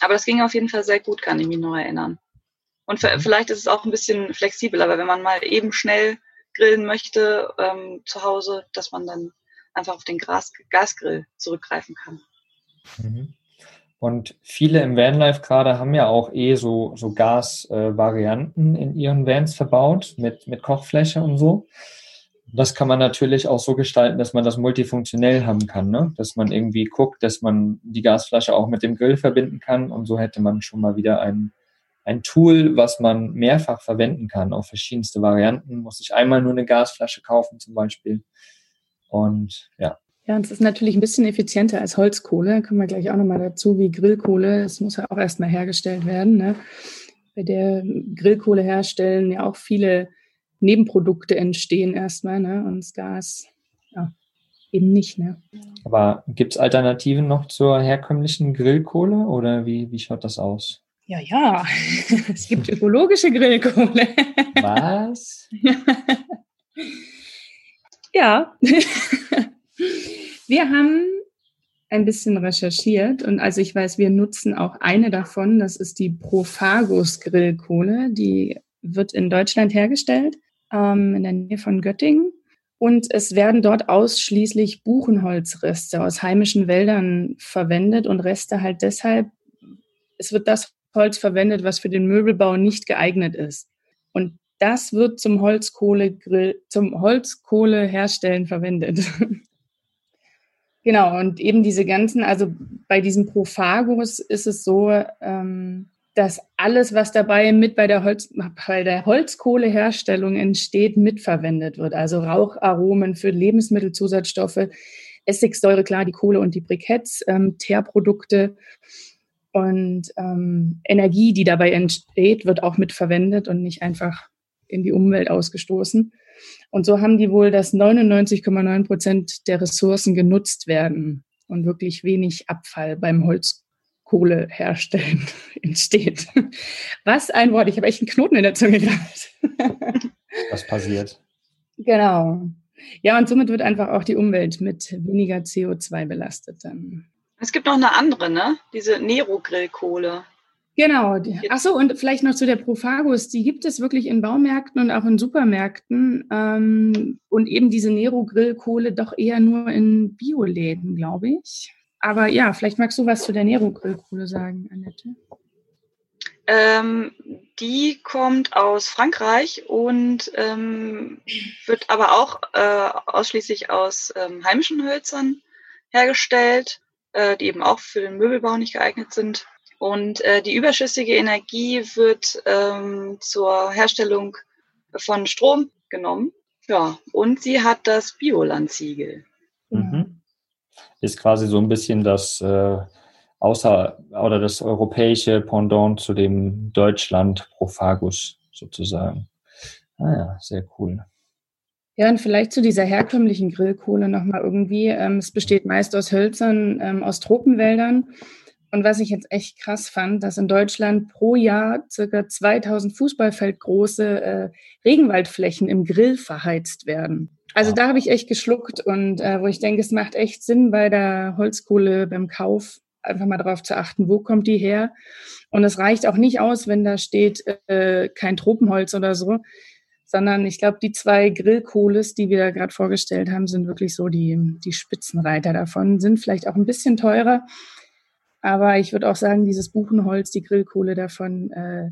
Aber das ging auf jeden Fall sehr gut, kann ich mich noch erinnern. Und mhm. vielleicht ist es auch ein bisschen flexibler, aber wenn man mal eben schnell grillen möchte ähm, zu Hause, dass man dann einfach auf den Gras Gasgrill zurückgreifen kann. Mhm. Und viele im Vanlife gerade haben ja auch eh so, so Gas-Varianten in ihren Vans verbaut mit, mit Kochfläche und so. Das kann man natürlich auch so gestalten, dass man das multifunktionell haben kann, ne? dass man irgendwie guckt, dass man die Gasflasche auch mit dem Grill verbinden kann und so hätte man schon mal wieder ein, ein Tool, was man mehrfach verwenden kann auf verschiedenste Varianten. Muss ich einmal nur eine Gasflasche kaufen zum Beispiel. Und ja, ja, und es ist natürlich ein bisschen effizienter als Holzkohle. Kommen wir gleich auch nochmal dazu, wie Grillkohle. Das muss ja auch erstmal hergestellt werden. Ne? Bei der Grillkohle herstellen ja auch viele Nebenprodukte entstehen erstmal. Ne? Und das Gas ja, eben nicht. Ne? Aber gibt es Alternativen noch zur herkömmlichen Grillkohle oder wie, wie schaut das aus? Ja, ja, (laughs) es gibt ökologische Grillkohle. Was? (laughs) ja. (laughs) Wir haben ein bisschen recherchiert und also ich weiß, wir nutzen auch eine davon, das ist die Profagus Grillkohle, die wird in Deutschland hergestellt, ähm, in der Nähe von Göttingen. Und es werden dort ausschließlich Buchenholzreste aus heimischen Wäldern verwendet und Reste halt deshalb, es wird das Holz verwendet, was für den Möbelbau nicht geeignet ist. Und das wird zum Holzkohlegrill, zum Holzkohleherstellen verwendet. (laughs) genau, und eben diese ganzen, also bei diesem Prophagus ist es so, ähm, dass alles, was dabei mit bei der, Holz, bei der Holzkohleherstellung entsteht, mitverwendet wird. Also Raucharomen für Lebensmittelzusatzstoffe, Essigsäure, klar, die Kohle und die Briketts, ähm, Teerprodukte und ähm, Energie, die dabei entsteht, wird auch mitverwendet und nicht einfach in die Umwelt ausgestoßen. Und so haben die wohl, dass 99,9 Prozent der Ressourcen genutzt werden und wirklich wenig Abfall beim Holzkohle herstellen (laughs) entsteht. Was ein Wort, ich habe echt einen Knoten in der Zunge gehabt. Was passiert? Genau. Ja, und somit wird einfach auch die Umwelt mit weniger CO2 belastet dann. Es gibt noch eine andere, ne? Diese Nero-Grillkohle. Genau. Ach so, und vielleicht noch zu der Prophagus. Die gibt es wirklich in Baumärkten und auch in Supermärkten. Ähm, und eben diese Nero-Grillkohle doch eher nur in Bioläden, glaube ich. Aber ja, vielleicht magst du was zu der Nero-Grillkohle sagen, Annette. Ähm, die kommt aus Frankreich und ähm, wird aber auch äh, ausschließlich aus ähm, heimischen Hölzern hergestellt äh, die eben auch für den Möbelbau nicht geeignet sind. Und äh, die überschüssige Energie wird ähm, zur Herstellung von Strom genommen. Ja, und sie hat das Bioland-Siegel. Mhm. Ist quasi so ein bisschen das äh, außer oder das europäische Pendant zu dem Deutschland Prophagus sozusagen. Ah ja, sehr cool. Ja, und vielleicht zu dieser herkömmlichen Grillkohle nochmal irgendwie. Ähm, es besteht meist aus Hölzern, ähm, aus Tropenwäldern. Und was ich jetzt echt krass fand, dass in Deutschland pro Jahr circa 2000 Fußballfeldgroße äh, Regenwaldflächen im Grill verheizt werden. Also da habe ich echt geschluckt und äh, wo ich denke, es macht echt Sinn bei der Holzkohle beim Kauf einfach mal darauf zu achten, wo kommt die her. Und es reicht auch nicht aus, wenn da steht äh, kein Tropenholz oder so, sondern ich glaube, die zwei Grillkohles, die wir da gerade vorgestellt haben, sind wirklich so die, die Spitzenreiter davon, sind vielleicht auch ein bisschen teurer. Aber ich würde auch sagen, dieses Buchenholz, die Grillkohle davon, äh,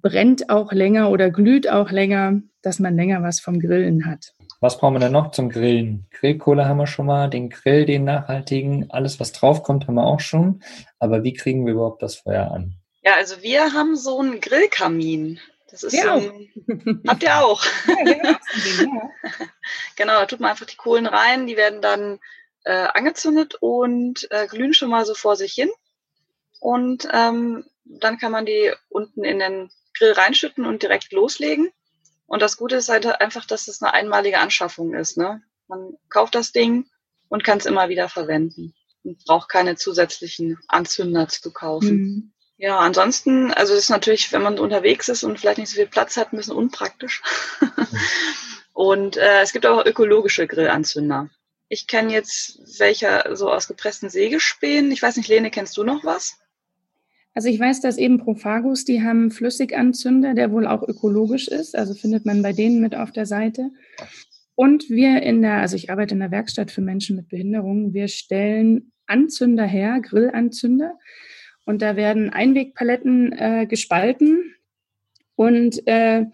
brennt auch länger oder glüht auch länger, dass man länger was vom Grillen hat. Was brauchen wir denn noch zum Grillen? Grillkohle haben wir schon mal, den Grill, den nachhaltigen, alles was draufkommt, haben wir auch schon. Aber wie kriegen wir überhaupt das Feuer an? Ja, also wir haben so einen Grillkamin. Das ist ja. so ein, (laughs) habt ihr auch. Ja, (laughs) genau, da tut man einfach die Kohlen rein, die werden dann äh, angezündet und äh, glühen schon mal so vor sich hin. Und ähm, dann kann man die unten in den Grill reinschütten und direkt loslegen. Und das Gute ist halt einfach, dass es eine einmalige Anschaffung ist. Ne? Man kauft das Ding und kann es immer wieder verwenden und braucht keine zusätzlichen Anzünder zu kaufen. Mhm. Ja, ansonsten, also es ist natürlich, wenn man unterwegs ist und vielleicht nicht so viel Platz hat, ein bisschen unpraktisch. (laughs) und äh, es gibt auch ökologische Grillanzünder. Ich kenne jetzt welche so aus gepressten Sägespänen. Ich weiß nicht, Lene, kennst du noch was? Also ich weiß, dass eben Prophagus, die haben Flüssiganzünder, der wohl auch ökologisch ist. Also findet man bei denen mit auf der Seite. Und wir in der, also ich arbeite in der Werkstatt für Menschen mit Behinderungen, wir stellen Anzünder her, Grillanzünder. Und da werden Einwegpaletten äh, gespalten und äh,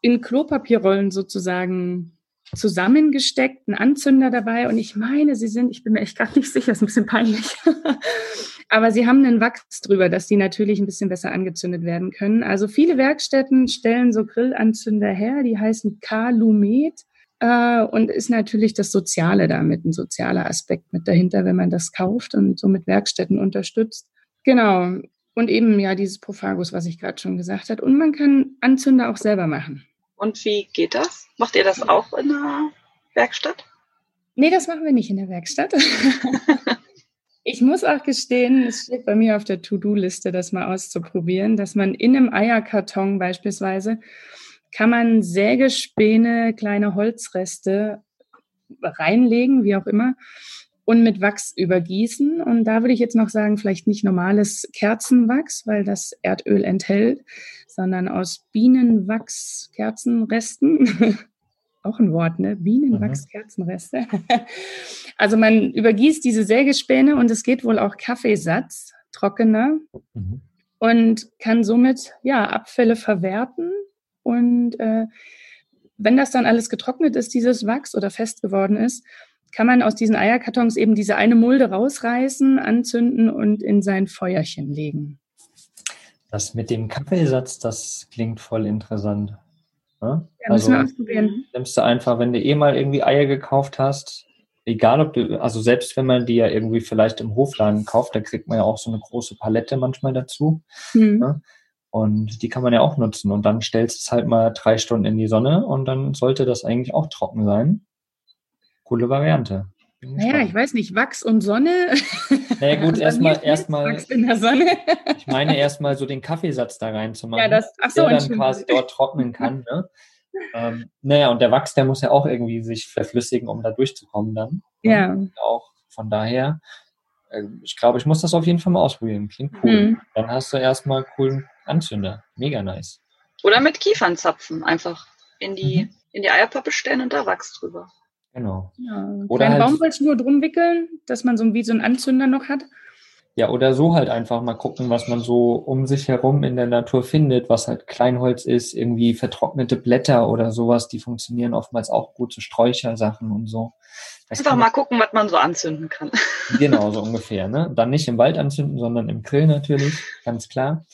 in Klopapierrollen sozusagen zusammengesteckt, ein Anzünder dabei. Und ich meine, sie sind, ich bin mir echt gar nicht sicher, ist ein bisschen peinlich. (laughs) Aber sie haben einen Wachs drüber, dass die natürlich ein bisschen besser angezündet werden können. Also viele Werkstätten stellen so Grillanzünder her, die heißen Kalumet. Äh, und ist natürlich das Soziale damit, ein sozialer Aspekt mit dahinter, wenn man das kauft und somit Werkstätten unterstützt. Genau. Und eben ja dieses Prophagus, was ich gerade schon gesagt habe. Und man kann Anzünder auch selber machen. Und wie geht das? Macht ihr das auch in der Werkstatt? Nee, das machen wir nicht in der Werkstatt. (laughs) ich muss auch gestehen, es steht bei mir auf der To-Do-Liste, das mal auszuprobieren, dass man in einem Eierkarton beispielsweise kann man Sägespäne, kleine Holzreste reinlegen, wie auch immer, und mit Wachs übergießen. Und da würde ich jetzt noch sagen, vielleicht nicht normales Kerzenwachs, weil das Erdöl enthält, sondern aus Bienenwachs Kerzenresten. (laughs) Auch ein Wort, ne? Bienenwachs Kerzenreste. (laughs) also man übergießt diese Sägespäne und es geht wohl auch Kaffeesatz, trockener, mhm. und kann somit ja Abfälle verwerten Und äh, wenn das dann alles getrocknet ist, dieses Wachs oder fest geworden ist, kann man aus diesen Eierkartons eben diese eine Mulde rausreißen, anzünden und in sein Feuerchen legen. Das mit dem Kaffeesatz, das klingt voll interessant. Ja, müssen also, wir ausprobieren. Nimmst du einfach, wenn du eh mal irgendwie Eier gekauft hast, egal ob du, also selbst wenn man die ja irgendwie vielleicht im Hofladen kauft, da kriegt man ja auch so eine große Palette manchmal dazu. Mhm. Ne? Und die kann man ja auch nutzen. Und dann stellst du es halt mal drei Stunden in die Sonne und dann sollte das eigentlich auch trocken sein. Coole Variante. Naja, ich weiß nicht, Wachs und Sonne. Naja, gut, (laughs) erstmal, erstmal. Wachs in der Sonne. ich meine erstmal so den Kaffeesatz da reinzumachen. Ja, das, ach so, der dann quasi dort trocknen kann. Ne? ähm, naja, und der Wachs, der muss ja auch irgendwie sich verflüssigen, um da durchzukommen dann. Ja. Und auch von daher, äh, ich glaube, ich muss das auf jeden Fall mal ausprobieren. Klingt cool. Mhm. Dann hast du erstmal einen coolen Anzünder. Mega nice. Oder mit Kiefernzapfen einfach in die, mhm. in die Eierpappe stellen und da Wachs drüber. Genau. Ja, oder halt, Baumwollschnur drum wickeln, dass man so wie so einen Anzünder noch hat. Ja, oder so halt einfach mal gucken, was man so um sich herum in der Natur findet, was halt Kleinholz ist, irgendwie vertrocknete Blätter oder sowas, die funktionieren oftmals auch gut, so Sträuchersachen und so. Das einfach mal gucken, was man so anzünden kann. Genau, so ungefähr. Ne? Dann nicht im Wald anzünden, sondern im Grill natürlich, ganz klar.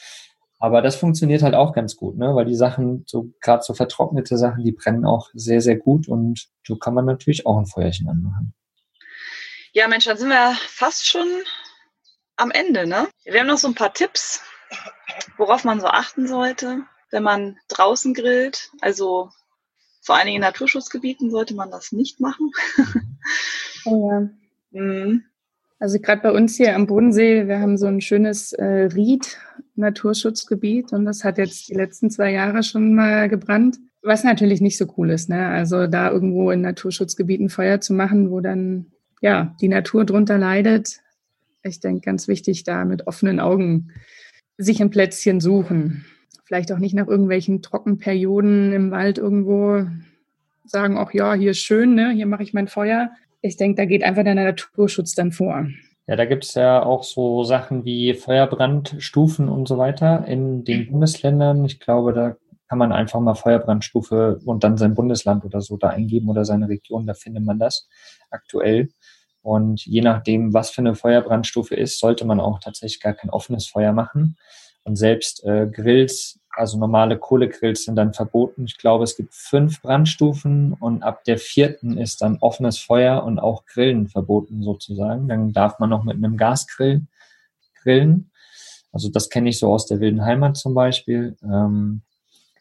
Aber das funktioniert halt auch ganz gut, ne? weil die Sachen, so gerade so vertrocknete Sachen, die brennen auch sehr, sehr gut und so kann man natürlich auch ein Feuerchen anmachen. Ja, Mensch, dann sind wir fast schon am Ende, ne? Wir haben noch so ein paar Tipps, worauf man so achten sollte, wenn man draußen grillt. Also vor allen Dingen in Naturschutzgebieten sollte man das nicht machen. oh ja. (laughs) Mhm. Also gerade bei uns hier am Bodensee, wir haben so ein schönes äh, Ried-Naturschutzgebiet und das hat jetzt die letzten zwei Jahre schon mal gebrannt. Was natürlich nicht so cool ist, ne? Also da irgendwo in Naturschutzgebieten Feuer zu machen, wo dann ja die Natur drunter leidet, ich denke, ganz wichtig, da mit offenen Augen sich ein Plätzchen suchen. Vielleicht auch nicht nach irgendwelchen Trockenperioden im Wald irgendwo sagen, ach ja, hier ist schön, ne? hier mache ich mein Feuer. Ich denke, da geht einfach der Naturschutz dann vor. Ja, da gibt es ja auch so Sachen wie Feuerbrandstufen und so weiter in den Bundesländern. Ich glaube, da kann man einfach mal Feuerbrandstufe und dann sein Bundesland oder so da eingeben oder seine Region, da findet man das aktuell. Und je nachdem, was für eine Feuerbrandstufe ist, sollte man auch tatsächlich gar kein offenes Feuer machen. Und selbst äh, Grills, also normale Kohlegrills sind dann verboten. Ich glaube, es gibt fünf Brandstufen und ab der vierten ist dann offenes Feuer und auch Grillen verboten sozusagen. Dann darf man noch mit einem Gasgrill grillen. Also das kenne ich so aus der wilden Heimat zum Beispiel. Ähm,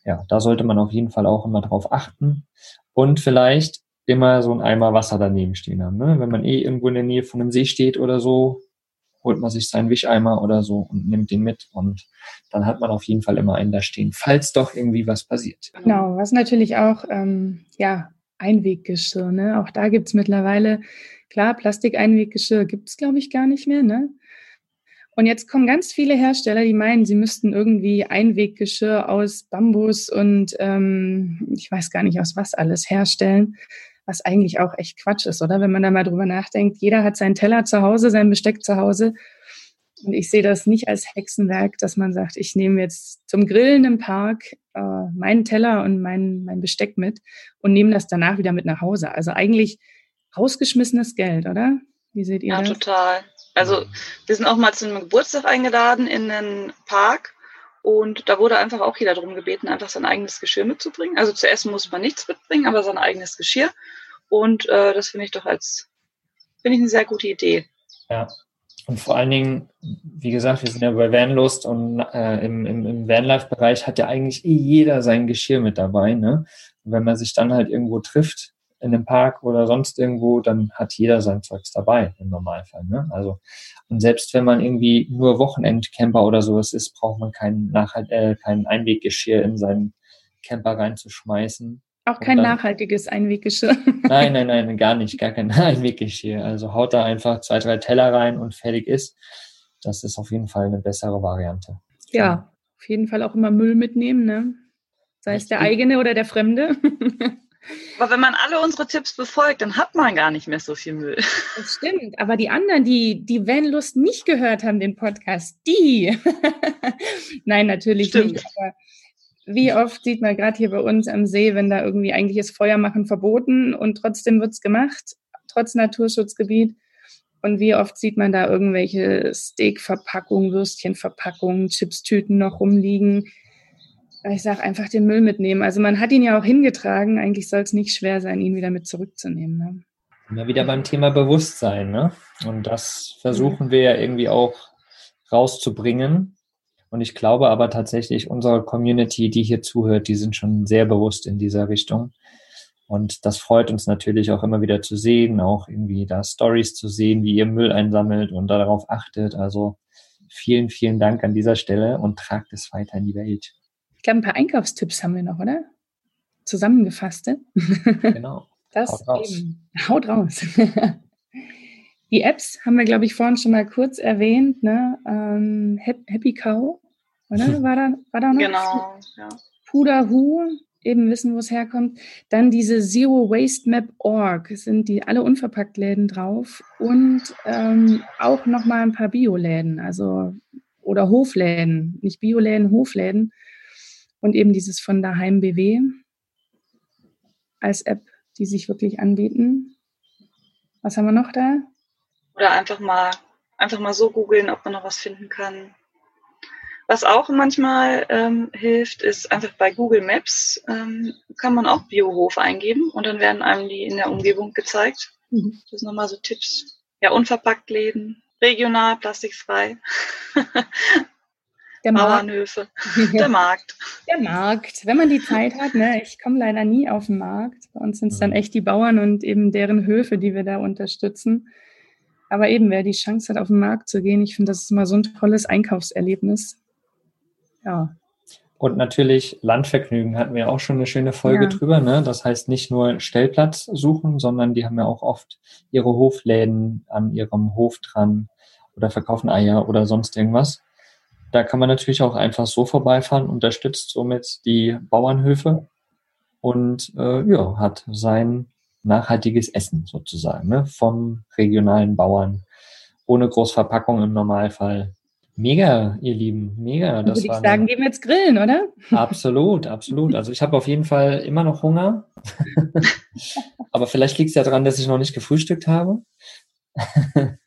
ja, da sollte man auf jeden Fall auch immer drauf achten. Und vielleicht immer so ein Eimer Wasser daneben stehen haben. Ne? Wenn man eh irgendwo in der Nähe von einem See steht oder so, holt man sich seinen Wischeimer oder so und nimmt den mit und dann hat man auf jeden Fall immer einen da stehen, falls doch irgendwie was passiert. Genau, was natürlich auch, ähm, ja, Einweggeschirr, ne? Auch da gibt's mittlerweile, klar, Plastikeinweggeschirr gibt's glaube ich, gar nicht mehr, ne? Und jetzt kommen ganz viele Hersteller, die meinen, sie müssten irgendwie Einweggeschirr aus Bambus und ähm, ich weiß gar nicht aus was alles herstellen was eigentlich auch echt Quatsch ist, oder? Wenn man da mal drüber nachdenkt, jeder hat seinen Teller zu Hause, sein Besteck zu Hause. Und ich sehe das nicht als Hexenwerk, dass man sagt, ich nehme jetzt zum Grillen im Park äh, meinen Teller und mein, mein Besteck mit und nehme das danach wieder mit nach Hause. Also eigentlich rausgeschmissenes Geld, oder? Wie seht ihr ja, das? Ja, total. Also wir sind auch mal zu einem Geburtstag eingeladen in einen Park und da wurde einfach auch jeder darum gebeten, einfach sein eigenes Geschirr mitzubringen. Also zu essen muss man nichts mitbringen, aber sein eigenes Geschirr. Und äh, das finde ich doch als, finde ich eine sehr gute Idee. Ja. Und vor allen Dingen, wie gesagt, wir sind ja bei Vanlust und äh, im, im, im Vanlife-Bereich hat ja eigentlich eh jeder sein Geschirr mit dabei. Ne? Und wenn man sich dann halt irgendwo trifft, in einem Park oder sonst irgendwo, dann hat jeder sein Zeugs dabei im Normalfall. Ne? Also und selbst wenn man irgendwie nur Wochenendcamper oder sowas ist, braucht man kein, Nachhalt, äh, kein Einweggeschirr in seinen Camper reinzuschmeißen. Auch kein dann, nachhaltiges Einweggeschirr. (laughs) Nein, nein, nein, gar nicht, gar kein Einweggeschirr. Also haut da einfach zwei, drei Teller rein und fertig ist. Das ist auf jeden Fall eine bessere Variante. Ja, auf jeden Fall auch immer Müll mitnehmen, ne? Sei es der eigene oder der fremde. (laughs) Aber wenn man alle unsere Tipps befolgt, dann hat man gar nicht mehr so viel Müll. Das stimmt. Aber die anderen, die die Vanlust nicht gehört haben, den Podcast, die. (laughs) Nein, natürlich stimmt. nicht. Aber wie oft sieht man gerade hier bei uns am See, wenn da irgendwie eigentlich ist Feuer machen verboten und trotzdem wird's gemacht, trotz Naturschutzgebiet. Und wie oft sieht man da irgendwelche Steakverpackungen, Würstchenverpackungen, Chipstüten noch rumliegen. Ich sage einfach den Müll mitnehmen. Also man hat ihn ja auch hingetragen. Eigentlich soll es nicht schwer sein, ihn wieder mit zurückzunehmen. Ne? Immer wieder beim Thema Bewusstsein. Ne? Und das versuchen wir ja irgendwie auch rauszubringen. Und ich glaube aber tatsächlich, unsere Community, die hier zuhört, die sind schon sehr bewusst in dieser Richtung. Und das freut uns natürlich auch immer wieder zu sehen, auch irgendwie da Stories zu sehen, wie ihr Müll einsammelt und darauf achtet. Also vielen, vielen Dank an dieser Stelle und tragt es weiter in die Welt. Ich glaube, ein paar Einkaufstipps haben wir noch, oder? Zusammengefasste. Genau. (laughs) Das Haut raus. Eben. Haut raus. (laughs) Die Apps haben wir, glaube ich, vorhin schon mal kurz erwähnt. Ne? Ähm, Happy Cow, oder? War da, war da noch? Genau, ja. Puder Hu, eben wissen, wo es herkommt. Dann diese Zero Waste Map Org, sind die alle unverpackt Läden drauf und ähm, auch nochmal ein paar Bioläden, also oder Hofläden, nicht Bioläden, Hofläden und eben dieses von daheim BW als App, die sich wirklich anbieten. Was haben wir noch da? Oder einfach mal einfach mal so googeln, ob man noch was finden kann. Was auch manchmal ähm, hilft, ist einfach bei Google Maps ähm, kann man auch Biohof eingeben und dann werden einem die in der Umgebung gezeigt. Mhm. Das sind nochmal so Tipps. Ja, unverpackt Läden, regional, plastikfrei. (laughs) Der Bauernhöfe, (laughs) der Markt. Der Markt, wenn man die Zeit hat, ne, ich komme leider nie auf den Markt. Bei uns sind es dann mhm. echt die Bauern und eben deren Höfe, die wir da unterstützen. Aber eben, wer die Chance hat, auf den Markt zu gehen, ich finde, das ist immer so ein tolles Einkaufserlebnis ja. Und natürlich Landvergnügen hatten wir auch schon eine schöne Folge ja. drüber. Ne? Das heißt nicht nur Stellplatz suchen, sondern die haben ja auch oft ihre Hofläden an ihrem Hof dran oder verkaufen Eier oder sonst irgendwas. Da kann man natürlich auch einfach so vorbeifahren, unterstützt somit die Bauernhöfe und äh, ja, hat sein nachhaltiges Essen sozusagen ne? vom regionalen Bauern ohne Großverpackung im Normalfall Mega, ihr Lieben, mega. Das würde ich sagen, gehen wir jetzt grillen, oder? (laughs) Absolut, absolut. Also ich habe auf jeden Fall immer noch Hunger. (laughs) Aber vielleicht liegt es ja daran, dass ich noch nicht gefrühstückt habe. (laughs)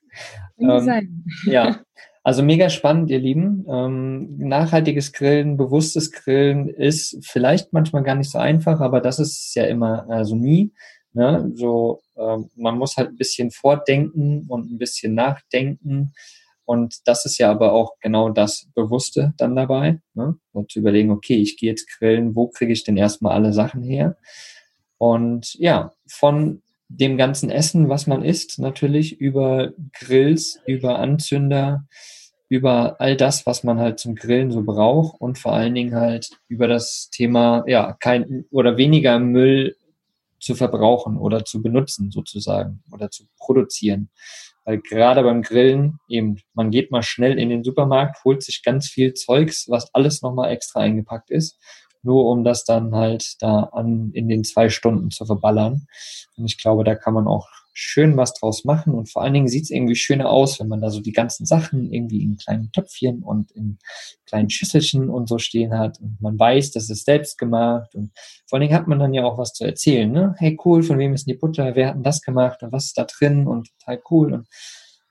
ähm, ja, also mega spannend, ihr Lieben. Ähm, nachhaltiges Grillen, bewusstes Grillen ist vielleicht manchmal gar nicht so einfach, aber das ist ja immer, also nie. Ne? So, ähm, man muss halt ein bisschen vordenken und ein bisschen nachdenken und das ist ja aber auch genau das Bewusste dann dabei, ne? und zu überlegen, okay, ich gehe jetzt grillen, wo kriege ich denn erstmal alle Sachen her? Und ja, von dem ganzen Essen, was man isst, natürlich über Grills, über Anzünder, über all das, was man halt zum Grillen so braucht und vor allen Dingen halt über das Thema, ja, kein oder weniger Müll zu verbrauchen oder zu benutzen sozusagen oder zu produzieren. Weil gerade beim Grillen eben, man geht mal schnell in den Supermarkt, holt sich ganz viel Zeugs, was alles nochmal extra eingepackt ist, nur um das dann halt da an in den zwei Stunden zu verballern. Und ich glaube, da kann man auch schön was draus machen und vor allen Dingen sieht es irgendwie schöner aus, wenn man da so die ganzen Sachen irgendwie in kleinen Töpfchen und in kleinen Schüsselchen und so stehen hat und man weiß, das ist selbst gemacht und vor allen Dingen hat man dann ja auch was zu erzählen, ne? Hey cool, von wem ist die Butter, wer hat denn das gemacht? Und was ist da drin? Und total cool und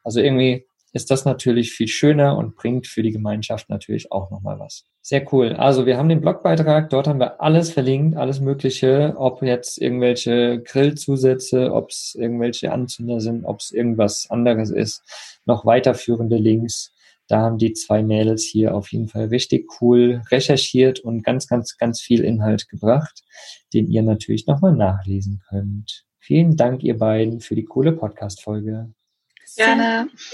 also irgendwie ist das natürlich viel schöner und bringt für die Gemeinschaft natürlich auch nochmal was. Sehr cool. Also wir haben den Blogbeitrag, dort haben wir alles verlinkt, alles Mögliche, ob jetzt irgendwelche Grillzusätze, ob es irgendwelche Anzünder sind, ob es irgendwas anderes ist, noch weiterführende Links. Da haben die zwei Mädels hier auf jeden Fall richtig cool recherchiert und ganz, ganz, ganz viel Inhalt gebracht, den ihr natürlich nochmal nachlesen könnt. Vielen Dank, ihr beiden, für die coole Podcast-Folge. Gerne. (laughs)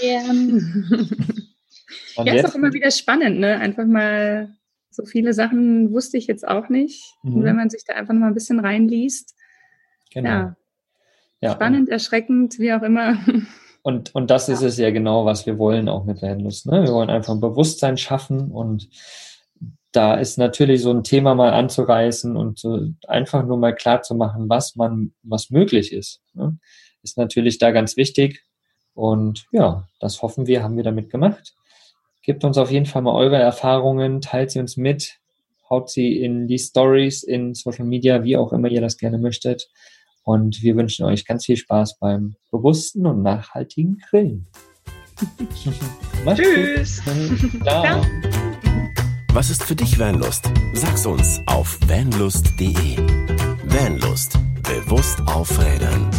ja, ist auch immer wieder spannend, ne? Einfach mal so viele Sachen wusste ich jetzt auch nicht. Mhm. Und wenn man sich da einfach noch mal ein bisschen reinliest. Genau. Ja. ja spannend, erschreckend, wie auch immer. (laughs) Und, und das ja. ist es ja genau, was wir wollen auch mit Landlust. Ne? Wir wollen einfach ein Bewusstsein schaffen und da ist natürlich so ein Thema mal anzureißen und so einfach nur mal klar zu machen, was man, was möglich ist. Ne? Ist natürlich da ganz wichtig. Und ja, das hoffen wir, haben wir damit gemacht. Gebt uns auf jeden Fall mal eure Erfahrungen, teilt sie uns mit. haut sie in die Stories, in Social Media, wie auch immer ihr das gerne möchtet. Und wir wünschen euch ganz viel Spaß beim bewussten und nachhaltigen Grillen. (laughs) Tschüss. (laughs) Ciao. Was ist für dich Vanlust? Sag's uns auf vanlust.de. Vanlust. Bewusst aufrädern.